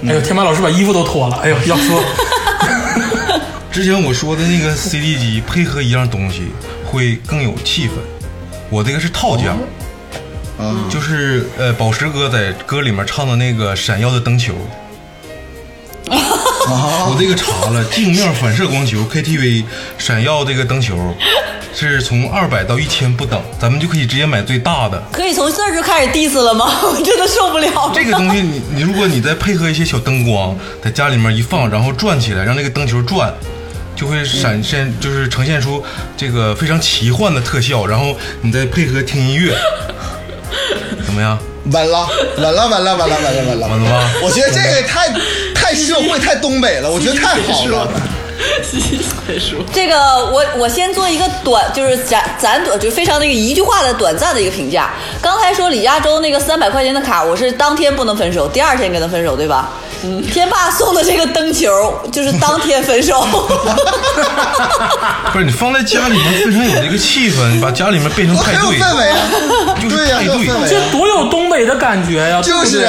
哎呦，天马老师把衣服都脱了，哎呦，要说 之前我说的那个 CD 机配合一样东西会更有气氛，我这个是套件，啊，就是呃宝石哥在歌里面唱的那个闪耀的灯球。我这个查了，镜面反射光球 KTV 闪耀这个灯球是从二百到一千不等，咱们就可以直接买最大的。可以从这儿就开始 diss 了吗？我真的受不了。这个东西你你如果你再配合一些小灯光，在家里面一放，然后转起来，让那个灯球转，就会闪现，就是呈现出这个非常奇幻的特效。然后你再配合听音乐，怎么样？稳了，稳了，稳了，稳了，稳了，稳了，稳了吧我觉得这个太太社会、太东北了，我觉得太好了。再说，这个我我先做一个短，就是咱咱短，就非常那个一句话的短暂的一个评价。刚才说李亚洲那个三百块钱的卡，我是当天不能分手，第二天跟他分手，对吧？嗯，天霸送的这个灯球就是当天分手。不是你放在家里面非常有这个气氛，你把家里面变成派对，有氛围啊，就是对呀，派对这多有东北的感觉呀！就是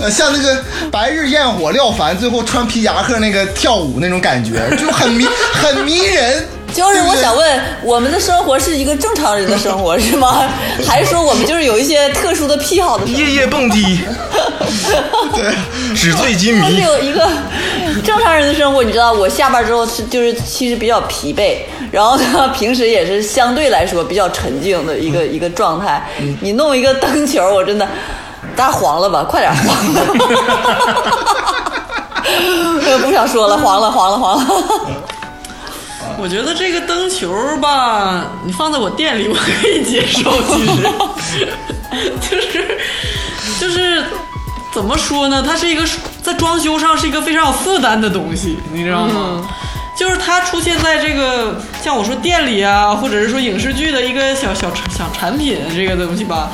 呃，像那个白日焰火廖凡最后穿皮夹克那个跳舞那种感觉，就很迷很迷人。就是我想问，我们的生活是一个正常人的生活是吗？还是说我们就是有一些特殊的癖好的？夜夜蹦迪，对，纸醉金我是迷。有一个正常人的生活，你知道，我下班之后是就是其实比较疲惫，然后呢，平时也是相对来说比较沉静的一个、一个状态。你弄一个灯球，我真的，大家黄了吧，快点黄了！我不想说了，黄了，黄了，黄了。我觉得这个灯球吧，你放在我店里我可以接受，其实 就是就是怎么说呢？它是一个在装修上是一个非常有负担的东西，你知道吗？就是它出现在这个像我说店里啊，或者是说影视剧的一个小小小产品这个东西吧，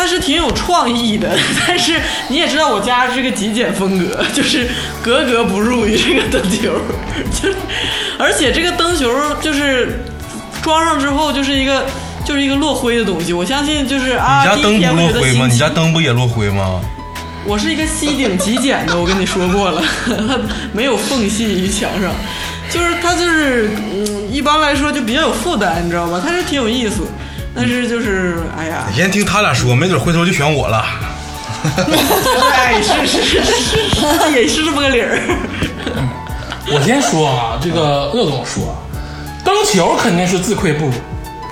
它是挺有创意的。但是你也知道我家是个极简风格，就是格格不入于这个灯球，就是而且这个灯球就是装上之后就是一个就是一个落灰的东西。我相信就是啊，你家灯不落灰吗？你家灯不也落灰吗？我是一个吸顶极简的，我跟你说过了，它没有缝隙于墙上，就是它就是嗯，一般来说就比较有负担，你知道吗？它是挺有意思，但是就是哎呀，你先听他俩说，没准回头就选我了。哎，是是是是，也是这么个理儿。我先说啊，这个鄂总说，灯球肯定是自愧不如。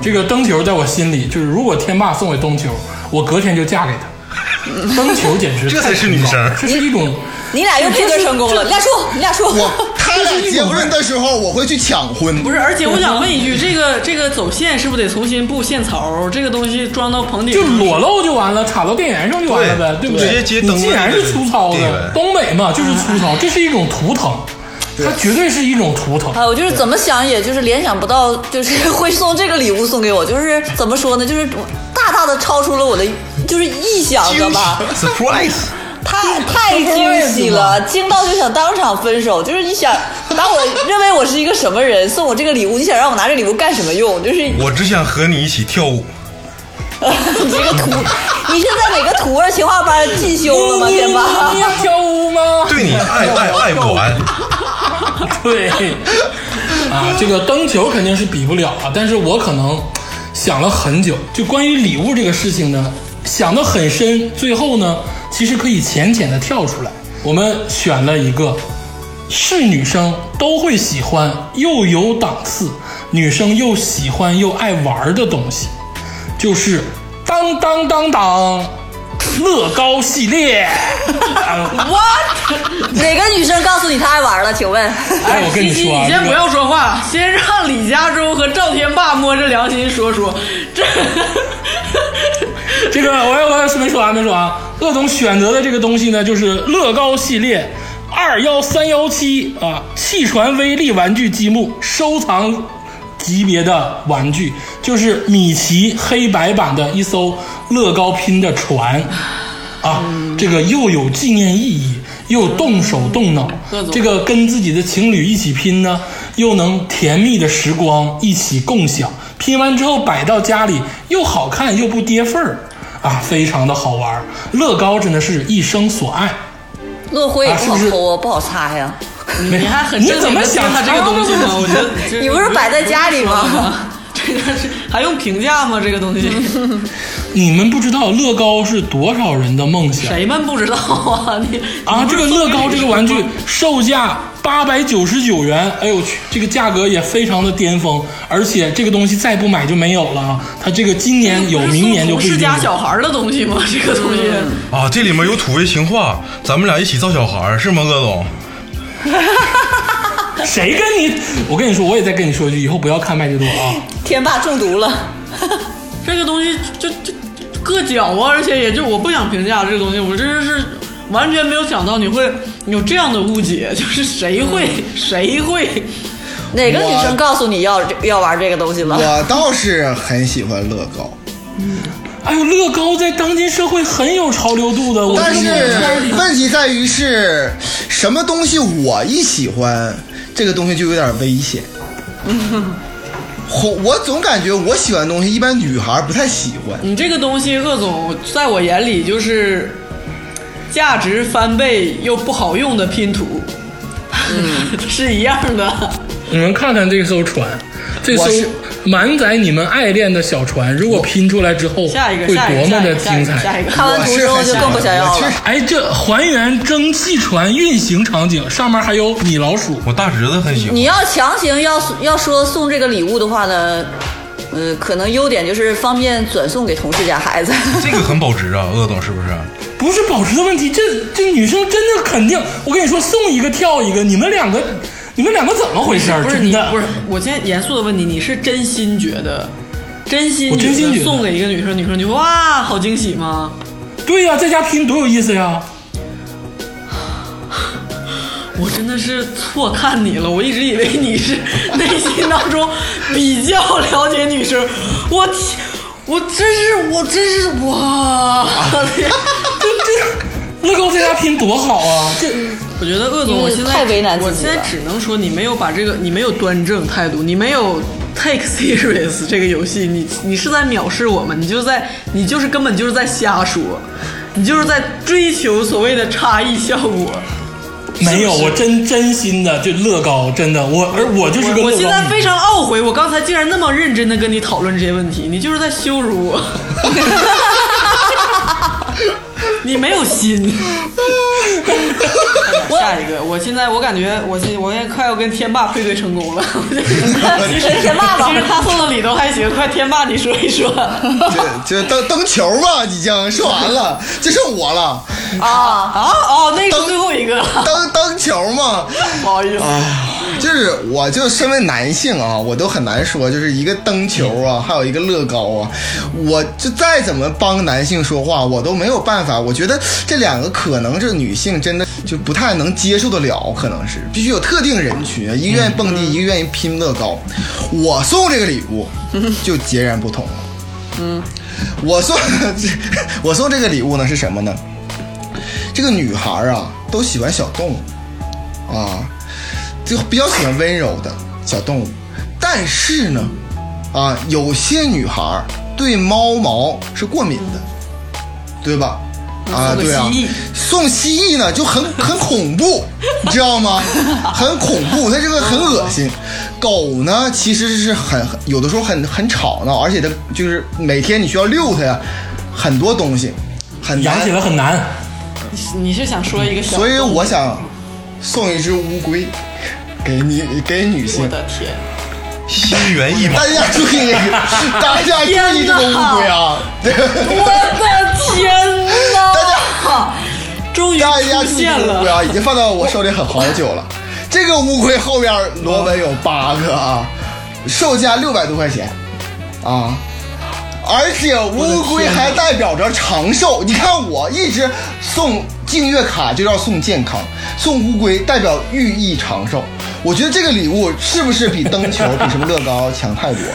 这个灯球在我心里，就是如果天霸送给灯球，我隔天就嫁给他。灯球简直这才是女生这是一种你俩又配对成功了，你俩说，你俩说。我他俩结婚的时候我会去抢婚，不是，而且我想问一句，这个这个走线是不是得重新布线槽？这个东西装到棚顶就裸露就完了，插到电源上就完了呗，对对不对？直接接灯你既然是粗糙的，东北嘛就是粗糙，这是一种图腾，它绝对是一种图腾。啊，我就是怎么想，也就是联想不到，就是 会送这个礼物送给我，就是怎么说呢，就是大大的超出了我的就是意想，知道吧？Surprise！太太惊喜了，惊到就想当场分手。就是你想把我认为我是一个什么人，送我这个礼物，你想让我拿这礼物干什么用？就是我只想和你一起跳舞。你这个图，你是在哪个图儿情话班进修了吗？天霸你？要跳舞吗？对你爱爱爱不完。对，啊，这个灯球肯定是比不了啊，但是我可能想了很久，就关于礼物这个事情呢，想的很深，最后呢，其实可以浅浅的跳出来。我们选了一个是女生都会喜欢，又有档次，女生又喜欢又爱玩的东西，就是当当当当乐高系列。啊 What？哪个女生告诉你她爱玩了？请问？哎，我跟你说你先不要说话，先让李佳洲和赵天霸摸着良心说说。这 这个我我我没说完没说完，鄂总选择的这个东西呢，就是乐高系列二幺三幺七啊，气船威力玩具积木收藏级别的玩具，就是米奇黑白版的一艘乐高拼的船啊，这个又有纪念意义，又动手动脑，这个跟自己的情侣一起拼呢，又能甜蜜的时光一起共享。拼完之后摆到家里，又好看又不跌份儿，啊，非常的好玩儿。乐高真的是一生所爱。乐辉也不好抠啊，不好擦呀。你你还很你正经的怎么想他这个东西吗？我觉得你不是摆在家里吗？这个是还用评价吗？这个东西 你们不知道乐高是多少人的梦想谁们不知道啊？你啊！这个乐高这个玩具售价八百九十九元，哎呦我去，这个价格也非常的巅峰，而且这个东西再不买就没有了啊！它这个今年有，明年就不一是定有。家小孩的东西吗？这个东西。啊，这里面有土味情话，咱们俩一起造小孩是吗，乐总？谁跟你？我跟你说，我也再跟你说一句，以后不要看麦吉多啊！天霸中毒了。这个东西就就硌脚啊，而且也就我不想评价这个东西，我真是完全没有想到你会有这样的误解，就是谁会、谁会哪个女生告诉你要要玩这个东西了？我倒是很喜欢乐高，哎呦，乐高在当今社会很有潮流度的，我但是 问题在于是什么东西我一喜欢，这个东西就有点危险。我我总感觉我喜欢的东西，一般女孩不太喜欢。你这个东西，鄂总在我眼里就是价值翻倍又不好用的拼图，嗯，是一样的。你们看看这艘船，这艘满载你们爱恋的小船，如果拼出来之后，下一个，会多么的精彩一！个。看完图之后就更不想要了。哎，这还原蒸汽船运行场景，上面还有米老鼠。我大侄子很喜欢你。要强行要要说送这个礼物的话呢，呃，可能优点就是方便转送给同事家孩子。这个很保值啊，鄂总是不是？不是保值的问题，这这女生真的肯定，我跟你说，送一个跳一个，你们两个，你们两个怎么回事？不是你不是，我现在严肃的问你，你是真心觉得，真心送给一个女生，女生就哇好惊喜吗？对呀、在家拼多有意思呀！我真的是错看你了，我一直以为你是内心当中比较了解女生，我天我真是我真是哇！这这乐高在家拼多好啊！这我觉得鄂总，嗯我现在太为难自己我现在只能说你没有把这个，你没有端正态度，你没有 take serious 这个游戏，你你是在藐视我们，你就在你就是根本就是在瞎说，你就是在追求所谓的差异效果。没有，我真真心的就乐高，真的，我而我就是个乐高迷。我现在非常懊悔，我刚才竟然那么认真的跟你讨论这些问题，你就是在羞辱我。你没有心。下一个，我现在我感觉我现我现在快要跟天霸配对成功了。其实天霸吧其实他送的礼都还行，快天霸你说一说。这这蹬蹬球吧，已经说完了，就剩我了。啊，啊哦，那个是最后一个了，蹬蹬球嘛，不好意思。就是我就身为男性啊，我都很难说，就是一个灯球啊，还有一个乐高啊，我就再怎么帮男性说话，我都没有办法。我觉得这两个可能是女性真的就不太能接受得了，可能是必须有特定人群，一个愿意蹦迪，一个愿意拼乐高。我送这个礼物 就截然不同了。嗯，我送这我送这个礼物呢是什么呢？这个女孩啊都喜欢小动物啊。就比较喜欢温柔的小动物，但是呢，啊，有些女孩儿对猫毛是过敏的，对吧？啊，对啊，送蜥蜴呢就很 很恐怖，你知道吗？很恐怖，它这个很恶心。狗呢，其实是很很有的时候很很吵闹，而且它就是每天你需要遛它呀，很多东西，很难养起来很难。你是想说一个？所以我想送一只乌龟给你给女我性。的天，心猿意马大，家注意，大家注意这个乌龟啊！我的天哪！终于大家出注意这现了。个乌龟啊，已经放到我手里很好久了。这个乌龟后边螺纹有八个啊，售价六百多块钱啊。而且乌龟还代表着长寿。你看，我一直送净月卡就要送健康，送乌龟代表寓意长寿。我觉得这个礼物是不是比灯球、比什么乐高强太多了？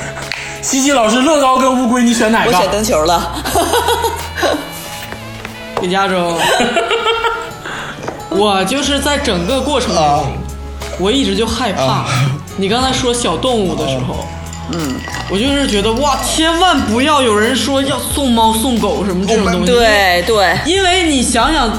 西西老师，乐高跟乌龟，你选哪个？我选灯球了。李佳洲，我就是在整个过程中，啊我一直就害怕。你刚才说小动物的时候，嗯，我就是觉得哇，千万不要有人说要送猫送狗什么这种东西。对对，因为你想想，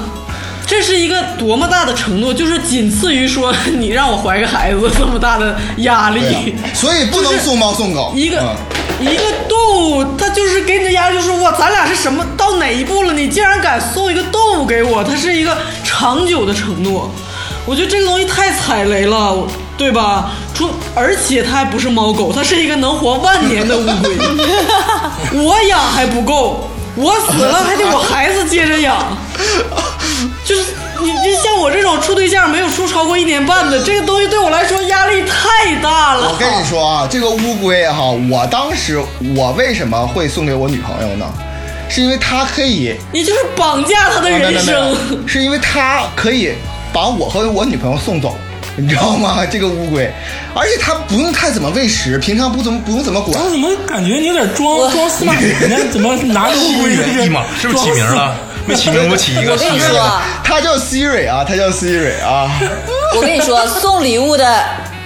这是一个多么大的承诺，就是仅次于说你让我怀个孩子这么大的压力。啊，所以不能送猫送狗。一个、嗯一个动物，它就是给你的压力，就是哇，咱俩是什么到哪一步了？你竟然敢送一个动物给我，它是一个长久的承诺。我觉得这个东西太踩雷了，对吧？出而且它还不是猫狗，它是一个能活万年的乌龟。我养还不够，我死了还得我孩子接着养。就是你，你像我这种处对象没有处超过一年半的，这个东西对我来说压力太大了。我跟你说啊，这个乌龟哈，我当时我为什么会送给我女朋友呢？是因为它可以，你就是绑架他的人生。是因为它可以把我和我女朋友送走，你知道吗？这个乌龟，而且它不用太怎么喂食，平常不怎么不用怎么管我。怎么感觉你有点装装司马懿呢？怎么拿着乌心龟猿意马，是不是起名了？没起名，不起一个。我跟你说啊，它叫 Siri 啊，他叫 Siri 啊。我跟你说，送礼物的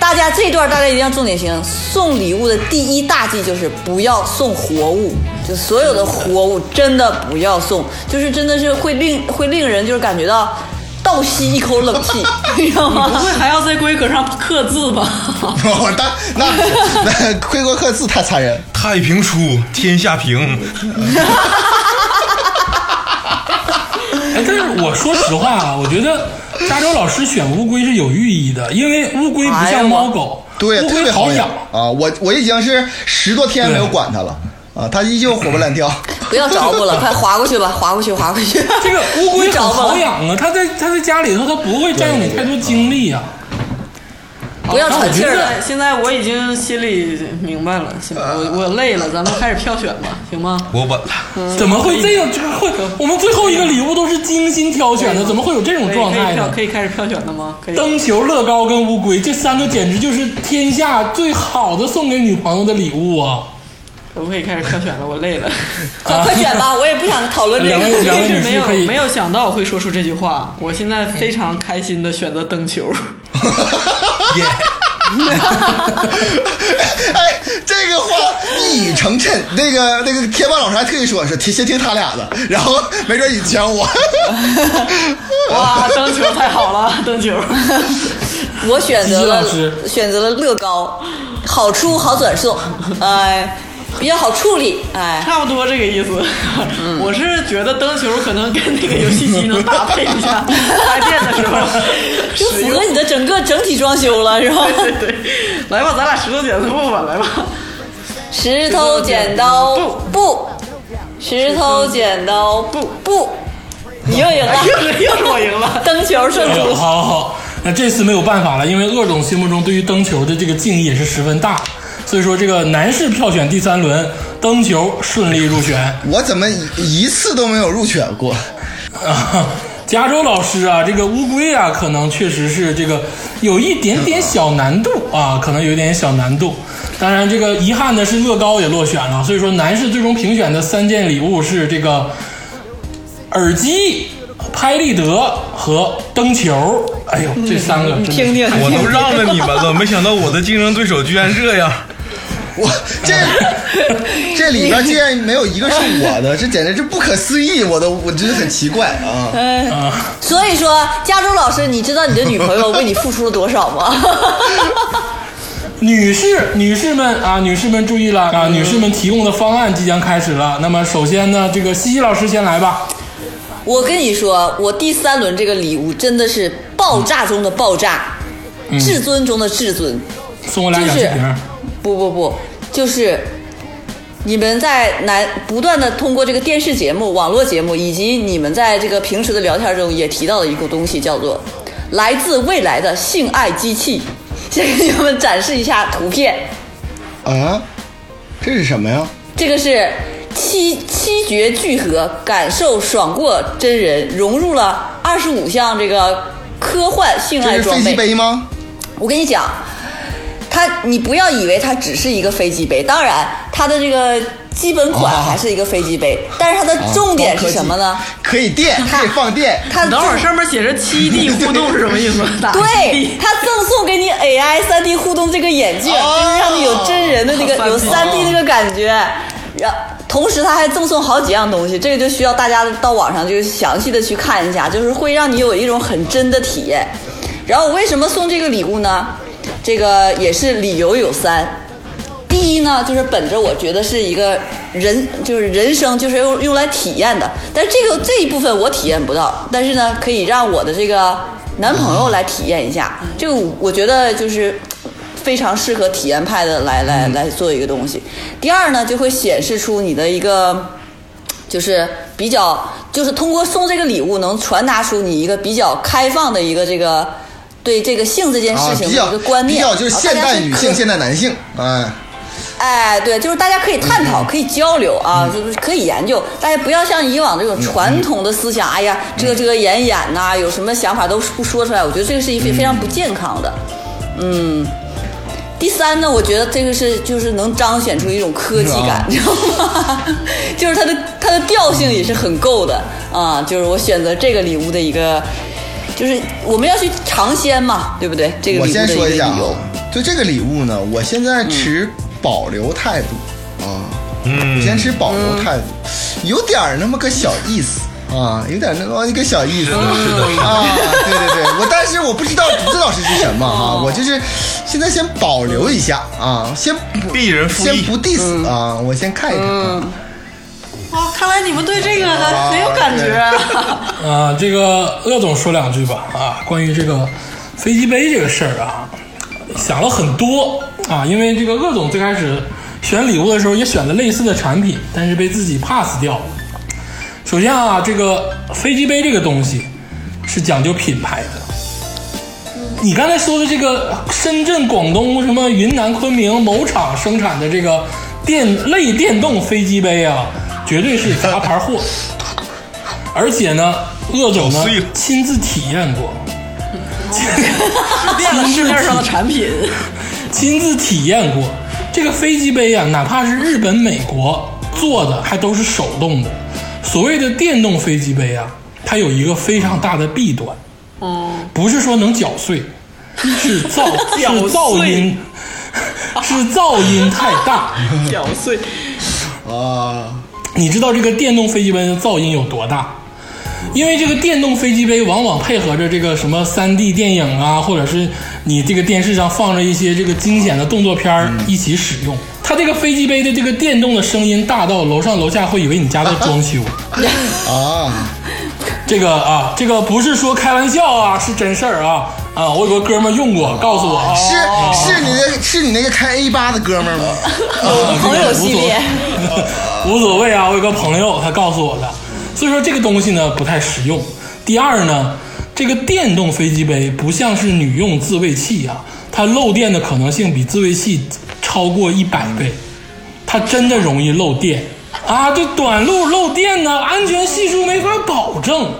大大家这段大家一定要重点听，送礼物的第一大忌就是不要送活物，就所有的活物真的不要送，就是真的是会令会令人就是感觉到倒吸一口冷气，你知道不吗？会还要在龟壳上刻字吧？我那那那龟壳刻字太残忍。太平书，天下平。哎，但是我说实话啊，我觉得加州老师选乌龟是有寓意的，因为乌龟不像猫狗，对，乌特别好龟好养。啊！我我已经是十多天没有管它了啊，它依旧活蹦乱跳。不要找我了，快划过去吧，划过去，划过去。这个乌龟好养啊，它在它在家里头，它不会占用你太多精力啊。不要喘气儿了。现在我已经心里明白了，行我我累了，咱们开始票选吧，行吗？我稳了，怎么会这样？这个会，我们最后一个礼物都是精心挑选的，怎么会有这种状态呢可以票可？以开始票选了吗？可以。灯球、乐高跟乌龟这三个简直就是天下最好的送给女朋友的礼物啊！可不可以开始票选了？我累了。快快选吧，我也不想讨论这个。真是没有没有想到我会说出这句话，我现在非常开心的选择灯球。耶！哎，这个话一语成谶。那个那个贴吧老师还特意说是听先听他俩的，然后没准你讲我。哇，灯球太好了，灯球。我选择了师选择了乐高，好出好转送，哎，比较好处理，哎，差不多这个意思。我是觉得灯球可能跟那个游戏机能搭配一下，开店的时候就符合。你的整个整体装修了，是吧？对对对，来吧，咱俩石头剪子布吧，来吧。石头剪刀布，石头剪刀布布，你又赢了，又是又是我赢了。灯球胜出。好好好，那这次没有办法了，因为鄂总心目中对于灯球的这个敬意也是十分大，所以说这个男士票选第三轮，灯球顺利入选。我怎么一一次都没有入选过？啊，加州老师啊，这个乌龟啊，可能确实是这个有一点点小难度啊，可能有一点小难度。当然，这个遗憾的是乐高也落选了，所以说男士最终评选的三件礼物是这个耳机、拍立得和灯球。哎呦，这三个我都让着你们了，没想到我的竞争对手居然这样。我这这里边竟然没有一个是我的，这简直是不可思议！我都我真的很奇怪啊！所以说，加州老师，你知道你的女朋友为你付出了多少吗？女士、女士们啊，女士们注意了啊！女士们提供的方案即将开始了。那么首先呢，这个西西老师先来吧。我跟你说，我第三轮这个礼物真的是爆炸中的爆炸，至尊中的至尊。送我俩就是氧气瓶。不不不，就是你们在男不断的通过这个电视节目、网络节目，以及你们在这个平时的聊天中也提到的一个东西，叫做来自未来的性爱机器。先给你们展示一下图片，啊，这是什么呀？这个是七七绝聚合，感受爽过真人，融入了二十五项这个科幻性这是飞机爱装备。杯吗？我跟你讲，它你不要以为它只是一个飞机杯，当然它的这个基本款啊还是一个飞机杯，但是它的重点是什么呢？可以电，可以放电。它等会儿上面写着七 D 互动是什么意思？对它赠送给你 AI 三 D 互动这个眼镜，哦就是让你有真人的那个好有三 D 那个感觉。然同时，它还赠送好几样东西，这个就需要大家到网上就详细的去看一下，就是会让你有一种很真的体验。然后我为什么送这个礼物呢？这个也是理由有三。第一呢，就是本着我觉得是一个人，就是人生就是用用来体验的，但是这个这一部分我体验不到，但是呢，可以让我的这个男朋友来体验一下，这个我觉得就是非常适合体验派的来来来做一个东西。第二呢，就会显示出你的一个就是比较，就是通过送这个礼物能传达出你一个比较开放的一个这个对这个性这件啊，事情的一个观念，比较就是现代女性、现代男性，哎，哎，对，就是大家可以探嗯讨，可以交流啊，就是可以研究。大家不要像以往这种传统的思想，哎呀，遮遮掩掩呐、有什么想法都不说出来。我觉得这个是一非非常不健康的。嗯，第三呢，我觉得这个是就是能彰显出一种科技感，你知道吗？就是它的它的调性也是很够的啊。就是我选择这个礼物的一个，就是我们要去尝鲜嘛，对不对？这个我礼物的先说一下啊。，就这个礼物呢，我现在持保留态度啊，嗯。我先持保留态度，有点儿那么个小意思啊，有点那么一个小意思是的啊，对对对，我但是我不知道竹子老师是什么啊，我就是现在先保留一下啊，先不鄙人先不 diss 啊，我先看一看啊。哇，看来你们对这个还很有感觉啊。啊，这个鄂总说两句吧啊，关于这个飞机杯这个事儿啊，想了很多啊，因为这个鄂总最开始选礼物的时候也选了类似的产品，但是被自己 pass 掉了。首先啊，这个飞机杯这个东西是讲究品牌的。你刚才说的这个深圳、广东、什么云南、昆明某厂生产的这个电类电动飞机杯啊，绝对是杂牌货。而且呢，鄂总呢亲自体验过，市面上的产品，亲自体验过这个飞机杯啊，哪怕是日本、美国做的，还都是手动的。所谓的电动飞机杯啊，它有一个非常大的弊端，哦，不是说能搅碎，是噪 搅是噪音，是噪音太大。搅碎。啊，你知道这个电动飞机杯的噪音有多大？因为这个电动飞机杯往往配合着这个什么 3D 电影啊，或者是你这个电视上放着一些这个惊险的动作片儿一起使用。它这个飞机杯的这个电动的声音大到楼上楼下会以为你家在装修。啊，这个啊，这个不是说开玩笑啊，是真事儿啊啊！我有个哥们儿用过，告诉我啊，是是你那是你那个开 A 八的哥们儿吗？朋友系列，无所谓啊，我有个朋友他告诉我的，所以说这个东西呢不太实用。第二呢，这个电动飞机杯不像是女用自慰器啊，它漏电的可能性比自慰器超过一百倍，它真的容易漏电啊！这短路漏电呢，安全系数没法保证。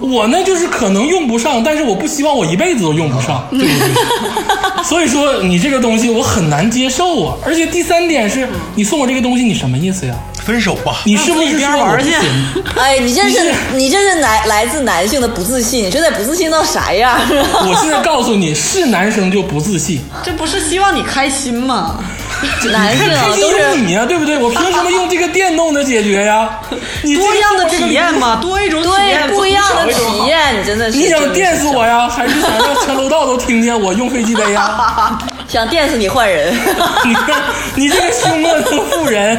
我呢，就是可能用不上，但是我不希望我一辈子都用不上，对不对？所以说你这个东西我很难接受啊。而且第三点是你送我这个东西，你什么意思呀？分手吧。你是不是那自己边说我玩去不行？哎，你这是你这是来来自男性的不自信，你这得不自信到啥样啊？我现在告诉你，是男生就不自信，这不是希望你开心吗？男性啊都是有你啊，对不对？我凭什么用这个电动的解决呀？你这个多样的体验嘛，多一种体验，对不一样的体。验，你真的是你想电死我呀，还是想让全楼道都听见我用飞机杯呀？想电死你换人。你看，你这个凶恶的妇人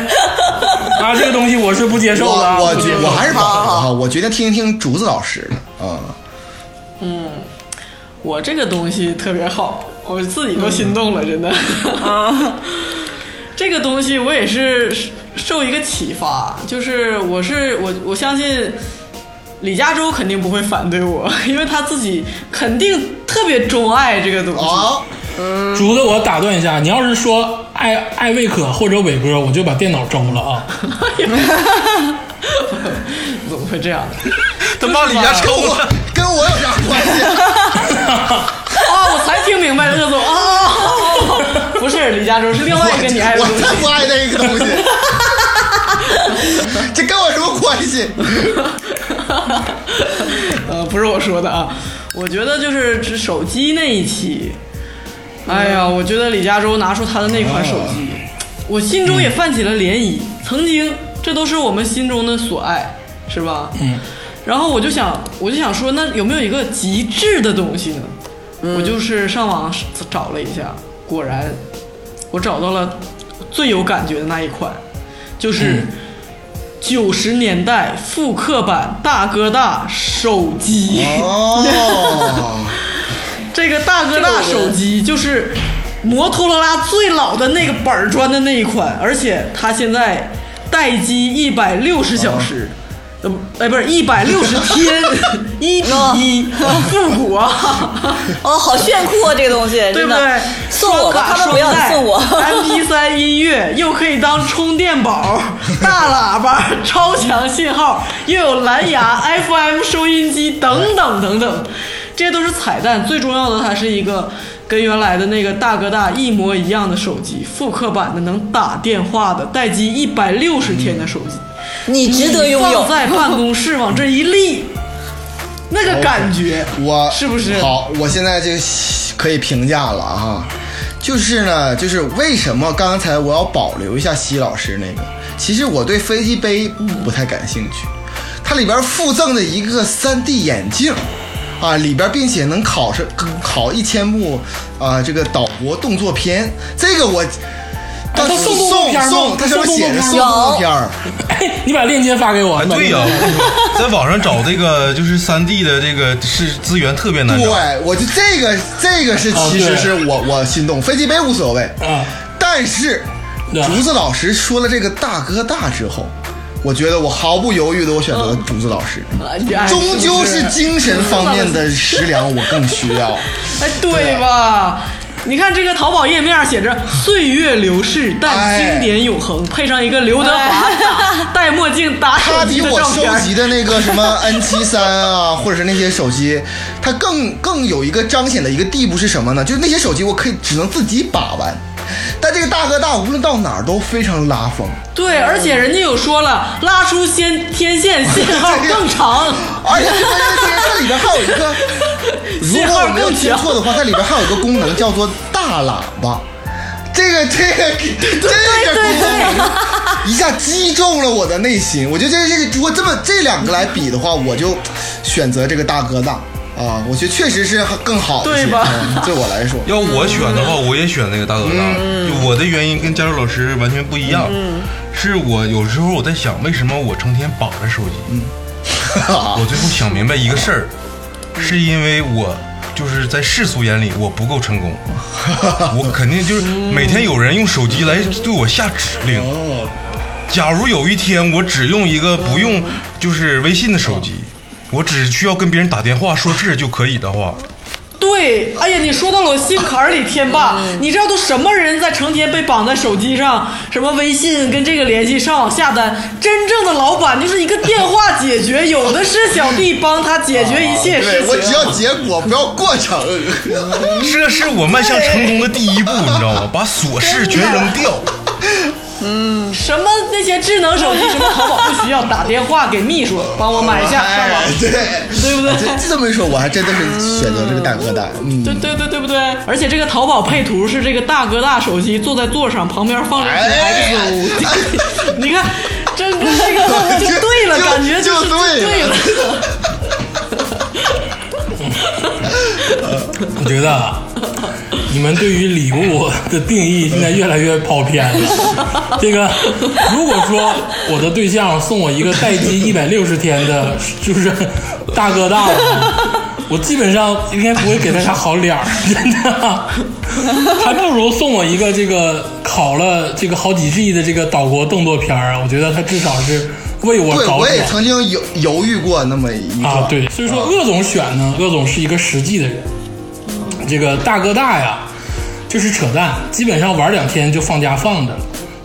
啊，这个东西我是不接受的啊！我我我还是保留哈，我决定听一听竹子老师的啊。我这个东西特别好，我自己都心动了，真的。这个东西我也是受一个启发，就是我是我我相信李嘉洲肯定不会反对我，因为他自己肯定特别钟爱这个东西。啊，竹子，我打断一下，你要是说艾艾未可或者伟哥，我就把电脑扔了啊！怎么会这样？他骂李家抽了，跟我有啥关系？啊，我才听明白鄂总啊，不是李嘉洲，是另外一个你爱的我东西。才不爱那个东西，这跟我什么关系？呃，不是我说的啊，我觉得就是指手机那一期，哎呀，我觉得李嘉洲拿出他的那款手机，我心中也泛起了涟漪。曾经，这都是我们心中的所爱，是吧？嗯。然后我就想，我就想说，那有没有一个极致的东西呢？我就是上网找了一下，果然，我找到了最有感觉的那一款，就是九十年代复刻版大哥大手机。哦，这个大哥大手机就是摩托罗拉最老的那个板砖的那一款，而且它现在待机一百六十小时。呃，哎，不是一百六十 天，一比一，复古啊！哦，好炫酷啊，这个东西，对不对真的？送我吧，他们不要送我。MP 3音乐又可以当充电宝，大喇叭、超强信号，又有蓝牙、FM 收音机等等等等，这些都是彩蛋。最重要的，它是一个跟原来的那个大哥大一模一样的手机，复刻版的能打电话的，待机一百六十天的手机，你值得拥有放。在办公室往这一立，那个感觉，我是不是好？我现在就可以评价了啊。就是呢，就是为什么刚才我要保留一下西老师那个？其实我对飞机杯不太感兴趣，它里边附赠的一个 3D 眼镜。啊，里边并且能考上考一千部啊，这个岛国动作片，这个我，他送动作片吗？送，他上面写着送送动作动作片儿，哎，你把链接发给我。哎，对呀、在网上找这个就是三 D 的这个是资源特别难找。对，我就这个这个是其实是我我心动，飞机杯无所谓，嗯，但是竹子老师说了这个大哥大之后，我觉得我毫不犹豫的我选择了竹子老师，哎终究是精神方面的食粮我更需要。哎，对吧？你看这个淘宝页面写着“ 岁月流逝，但哎经典永恒”，配上一个刘德华打戴墨镜打他手机的比我收。集的那个什么 N 七三啊，或者是那些手机，它更更有一个彰显的一个地步是什么呢？就是那些手机我可以只能自己把玩，但这个大哥大无论到哪儿都非常拉风，对，而且人家有说了，拉出先天线信号更长。而且这里边还有一个，如果我没有听错的话，它里边还有一个功能叫做大喇叭。这个这个这个功能一下击中了我的内心。我觉得这这个如果这么这两个来比的话，我就选择这个大哥大啊，我觉得确实是更好一些。对吧嗯对我来说，要我选的话，我也选那个大哥大。就我的原因跟加州老师完全不一样，是我有时候我在想，为什么我成天绑着手机？我最后想明白一个事儿，是因为我就是在世俗眼里我不够成功，我肯定就是每天有人用手机来对我下指令。假如有一天我只用一个不用就是微信的手机，我只需要跟别人打电话说事就可以的话，对，哎呀，你说到了我心坎儿里，天霸，你知道都什么人在成天被绑在手机上，什么微信跟这个联系，上网下单，真正的老板就是一个电话解决，有的是小弟帮他解决一切事情。我只要结果，不要过程。这是我迈向成功的第一步，你知道吗？把琐事全扔掉。什么那些智能手机，什么淘宝不需要，打电话给秘书帮我买一下，上网哎，对，对不对？这这么一说，我还真的是选择这个大哥大。嗯，对对对对不对？而且这个淘宝配图是这个大哥大手机坐在座上，旁边放着一哎台 XO，你看，这个 这个就对了，感觉就是对对了 我觉得啊你们对于礼物的定义现在越来越跑偏了。这个，如果说我的对象送我一个待机 一百六十天的，就是大哥大的，我基本上应该不会给他啥好脸儿，真的，还不如送我一个这个考了这个好几 G 的这个岛国动作片儿啊！我觉得他至少是为我对，着我也想。曾经犹犹豫过那么一段。啊，对，所以说鄂总选呢，鄂总是一个实际的人，这个大哥大呀，就是扯淡，基本上玩两天就放家放着了。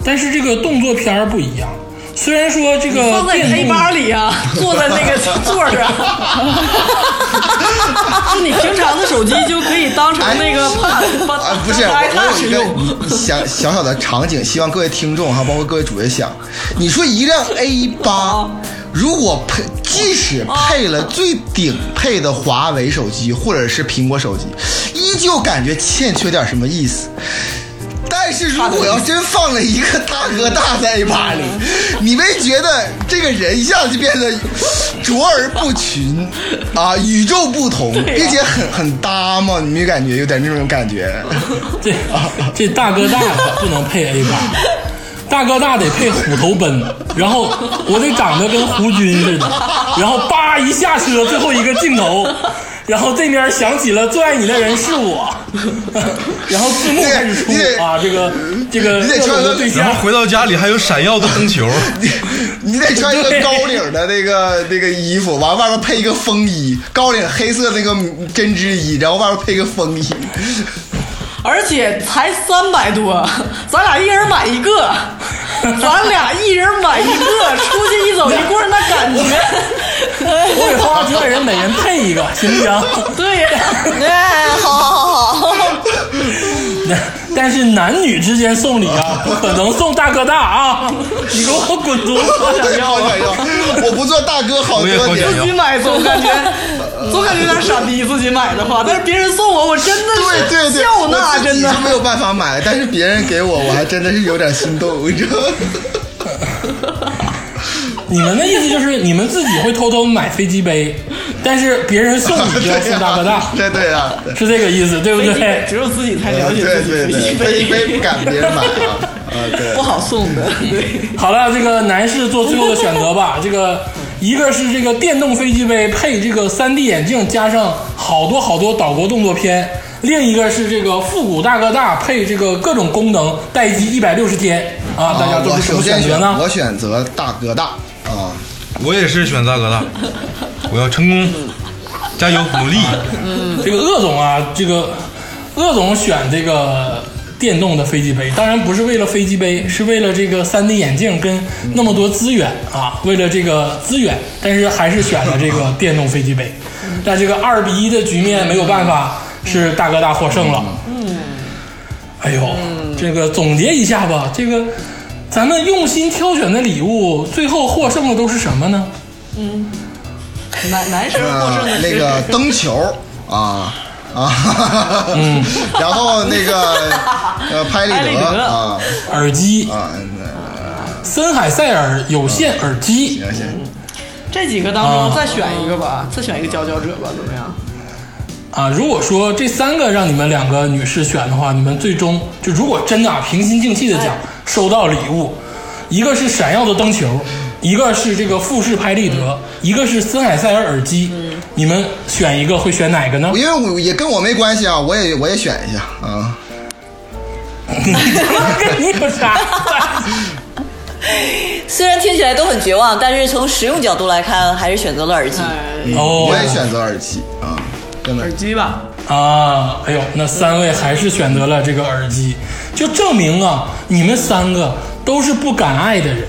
但是这个动作片儿不一样，虽然说这个放在电 A 动八里啊，坐在那个座上，就你平常的手机就可以当成那个 pad 啊，不是，我有一个使用。你小小小的场景，希望各位听众哈，包括各位主页想，你说一辆 A 八，如果配，即使配了最顶配的华为手机或者是苹果手机，依旧感觉欠缺点什么意思。但是如果要真放了一个大哥大在 A 八里，你没觉得这个人一下就变得卓而不群啊，与众不同，并且很很搭吗？你没感觉有点那种感觉？这这大哥大不能配 A 八，大哥大得配虎头奔，然后我得长得跟胡军似的，然后叭一下车，最后一个镜头，然后这面响起了最爱你的人是我，然后字幕开始出你得啊，这个这个你得穿个的对象然后。回到家里还有闪耀的灯球，你你得穿一个高领的那个那个衣服，完外面配一个风衣，高领黑色那个针织衣，然后外面配个风衣。而且才三百多，咱俩一人买一个，咱俩一人买一个，出去一走一过那感觉，我给花花局外人每人配一个，行不行？对呀，哎，好好好好，但是男女之间送礼啊，不可能送大哥大啊！你给我滚犊子！我想要啊！好想要，我不做大哥好我也多年好想要自己买总感觉总感觉有点傻逼自己买的话，但是别人送我，我真的是对对对，笑纳，真的。没有办法买，但是别人给我，我还真的是有点心动，你知道吗？你们的意思就是 你们自己会偷偷买飞机杯，但是别人送你 就要送大哥大，对对啊，是这个意思，对不对？只有自己才了解自己飞机飞机杯不杯敢别人买啊 啊，对不。好送的，对。好了，这个男士做最后的选择吧。这个一个是这个电动飞机杯配这个 3D 眼镜，加上好多好多岛国动作片；另一个是这个复古大哥大配这个各种功能，待机一百六十天啊！大家都我是什么选选择呢？我选择大哥大啊，我也是选大哥大，我要成功，加油努力。这个鄂总啊，这个鄂总选这个电动的飞机杯，当然不是为了飞机杯，是为了这个 3D 眼镜跟那么多资源啊，为了这个资源，但是还是选了这个电动飞机杯。那这个二比一的局面没有办法，是大哥大获胜了。嗯，哎呦，这个总结一下吧，这个咱们用心挑选的礼物，最后获胜的都是什么呢？嗯男男生获胜的那个灯球啊。啊，嗯，然后那个呃拍立得拍立得。啊。耳机，啊，森海塞尔有线耳机。行行，这几个当啊。中再选一个吧，再选一个佼佼者吧，怎么样？啊，如果说这三个让你们两个女士选的话，你们最终就如果真的啊平心静气的讲，收到礼物，一个是闪耀的灯球，一个是这个富士拍立得，一个是森海塞尔耳机，你们选一个会选哪个呢？因为我也跟我没关系啊，我也我也选一下啊，跟你有啥？虽然听起来都很绝望，但是从实用角度来看，还是选择了耳机。哎，哦我也选择耳机啊，真的耳机吧，啊，哎呦，那三位还是选择了这个耳机，就证明啊，你们三个都是不敢爱的人。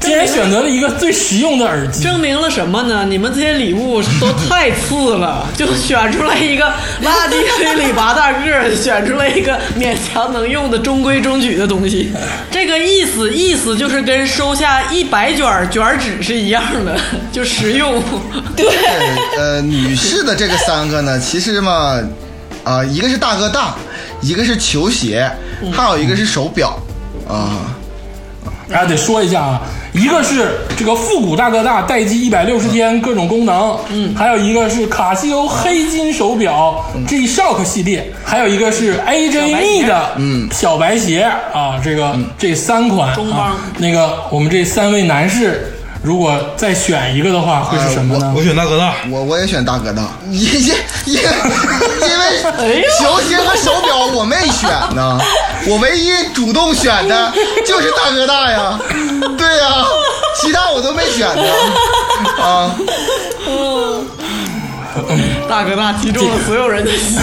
竟然选择了一个最实用的耳机，证明了什么呢？你们这些礼物都太次了，就选出来一个垃圾堆里拔大个儿，选出来一个勉强能用的中规中矩的东西。这个意思意思就是跟收下一百卷儿卷纸是一样的，就实用。对，呃，女士的这个三个呢，其实嘛，啊、一个是大哥大，一个是球鞋，还有一个是手表。啊。大家得说一下啊，一个是这个复古大哥大待机一百六十天各种功能，嗯，还有一个是卡西欧黑金手表 G Shock 系列，还有一个是 AJE 的嗯。小白鞋啊，这个这三款中帮。啊，那个我们这三位男士如果再选一个的话，会是什么呢？我选大哥大，我我也选大哥大，因因因因哎为球鞋和手表我没选呢，我唯一主动选的就是大哥大呀，对呀，其他我都没选呢，啊，大哥大击中了所有人的心。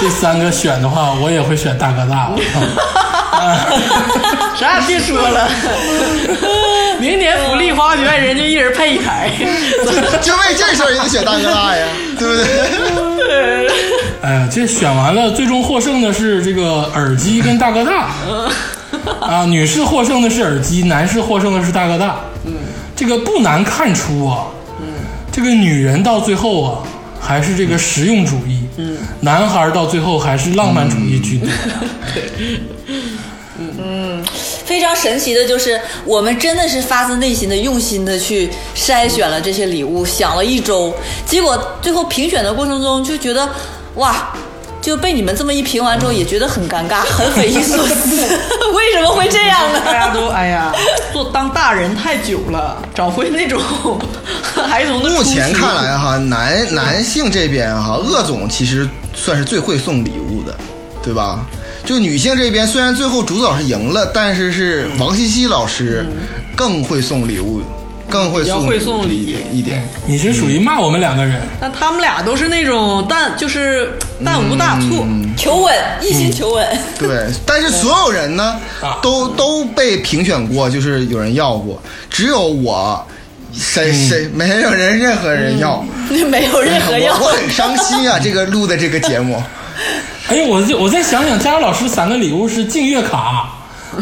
这三个选的话，我也会选大哥大。啥也别说了，明年福利花园人家一人配一台。就为这事儿也得选大哥大呀，对不对？哎呀，这选完了，最终获胜的是这个耳机跟大哥大。啊，女士获胜的是耳机，男士获胜的是大哥大。嗯，这个不难看出啊，嗯，这个女人到最后啊，还是这个实用主义。嗯，男孩到最后还是浪漫主义居多。非常神奇的就是，我们真的是发自内心的、用心的去筛选了这些礼物，想了一周，结果最后评选的过程中就觉得，哇，就被你们这么一评完之后，也觉得很尴尬，很匪夷所思，为什么会这样呢？大家都哎呀，做当大人太久了，找回那种孩童的目。前看来哈，男男性这边哈，鄂总其实算是最会送礼物的，对吧？就女性这边，虽然最后主导是赢了，但是是王茜茜老师更会送礼物，更会送比较会送礼一点一点。你是属于骂我们两个人，那他们俩都是那种但就是但无大错。求稳，一心求稳。对，但是所有人呢啊，都都被评选过，就是有人要过，只有我，谁谁没有人任何人要，没有任何要我我很伤心啊！这个录的这个节目。哎呦，我就我再想想，佳茹老师三个礼物是净月卡，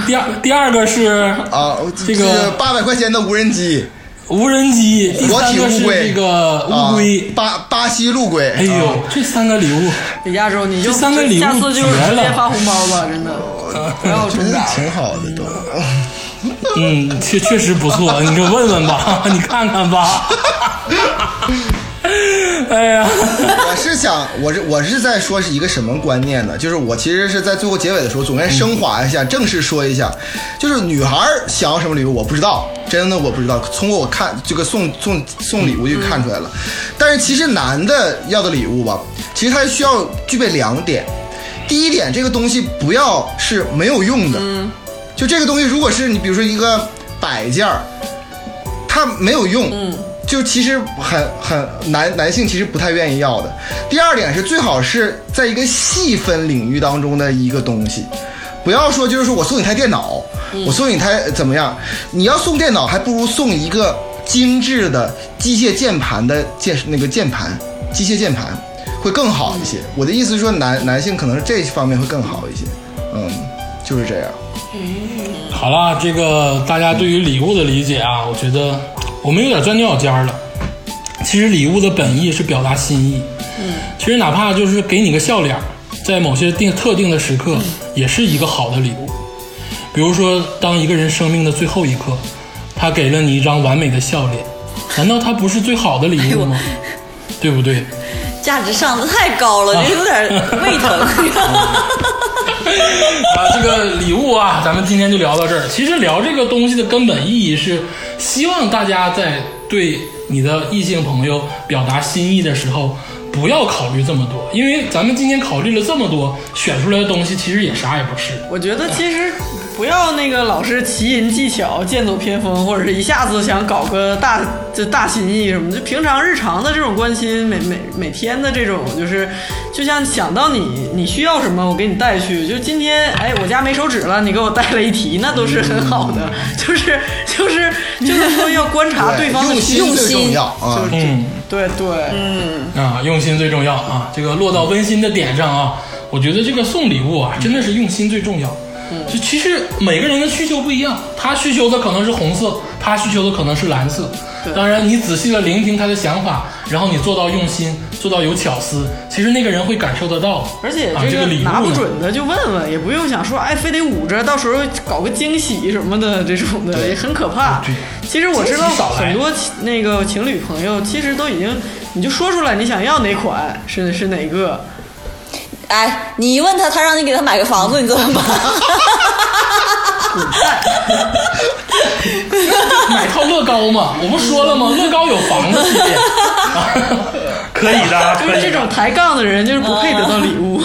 第二第二个是啊，这个八百块钱的无人机，无人机，第三个是这个乌龟啊。巴巴西陆龟，哎呦啊，这三个礼物，亚洲你就这三个礼物下次就绝了直接发红包吧，真的不要真的。挺好的都。嗯，确确实不错，你就问问吧，你看看吧。哎呀，我是想，我是我是在说是一个什么观念呢？就是我其实是在最后结尾的时候，总该升华一下，正式说一下，就是女孩想要什么礼物，我不知道，真的我不知道。通过我看这个送送送礼物就看出来了，但是其实男的要的礼物吧，其实他需要具备两点。第一点，这个东西不要是没有用的，就这个东西，如果是你比如说一个摆件儿，它没有用，嗯，就其实很很男男性其实不太愿意要的。第二点是最好是在一个细分领域当中的一个东西，不要说就是说我送你台电脑，我送你台怎么样？你要送电脑，还不如送一个精致的机械键盘的键那个键盘，机械键盘会更好一些。我的意思是说男男性可能是这方面会更好一些，嗯，就是这样。嗯好啦，这个大家对于礼物的理解啊，我觉得我们有点钻牛角尖了。其实礼物的本意是表达心意，嗯，其实哪怕就是给你个笑脸，在某些定特定的时刻，也是一个好的礼物。比如说，当一个人生命的最后一刻，他给了你一张完美的笑脸，难道他不是最好的礼物吗？对不对？价值上的太高了，这有点 胃疼。啊，这个礼物啊，咱们今天就聊到这儿。其实聊这个东西的根本意义是，希望大家在对你的异性朋友表达心意的时候，不要考虑这么多，因为咱们今天考虑了这么多，选出来的东西其实也啥也不是。我觉得其实不要那个老是奇淫技巧、剑走偏锋，或者是一下子想搞个大这大心意什么。就平常日常的这种关心，每每每天的这种，就是就像想到你你需要什么，我给你带去。就今天哎，我家没手指了，你给我带了一提，那都是很好的。就是就是就是说要观察对方的用心最重要啊。嗯对对，嗯，啊，用心最重要啊！这个落到温馨的点上啊，我觉得这个送礼物啊，真的是用心最重要。就其实每个人的需求不一样，他需求的可能是红色，他需求的可能是蓝色。当然，你仔细的聆听他的想法，然后你做到用心，做到有巧思，其实那个人会感受得到。而且啊、这个拿不准的就问问，也不用想说哎非得捂着，到时候搞个惊喜什么的这种的也很可怕对。其实我知道很多那个情侣朋友，其实都已经你就说出来你想要哪款是是哪个，哎，你一问他，他让你给他买个房子，你怎么办？买套乐高嘛，我不说了吗？乐高有房子系列，啊可以的，可以的。就是这种抬杠的人就是不配得到礼物。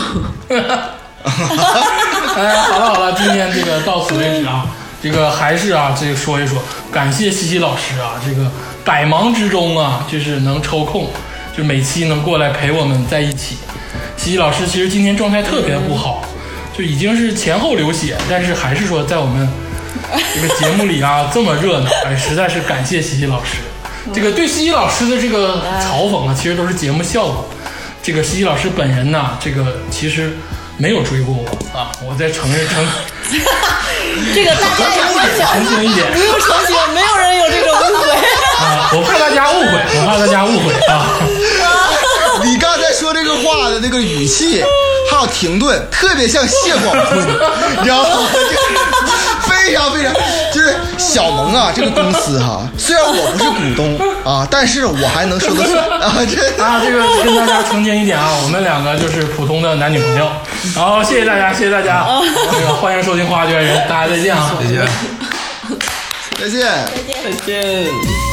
哎，好了好了，今天这个到此为止啊。这个还是啊，这个说一说，感谢西西老师啊，这个百忙之中啊，就是能抽空，就每期能过来陪我们在一起。西西老师其实今天状态特别不好，就已经是前后流血，但是还是说在我们这个节目里啊这么热闹，哎，实在是感谢西西老师。这个对西西老师的这个嘲讽啊，其实都是节目效果。这个西西老师本人呢，这个其实没有追过我啊，我再承认承 这个大家也不用澄清一点不用澄清，没有人有这种误会。啊，我怕大家误会，我怕大家误会啊。你刚才说这个话的那个语气，还有停顿，特别像谢广坤，你知道吗？就非常非常，就是小萌啊，这个公司哈，虽然我不是股东啊，但是我还能说得出 啊，这啊，这个跟大家澄清一点啊，我们两个就是普通的男女朋友。好，谢谢大家，谢谢大家。这个欢迎收听《花圈人》，大家再见啊！再见。再见。再见。离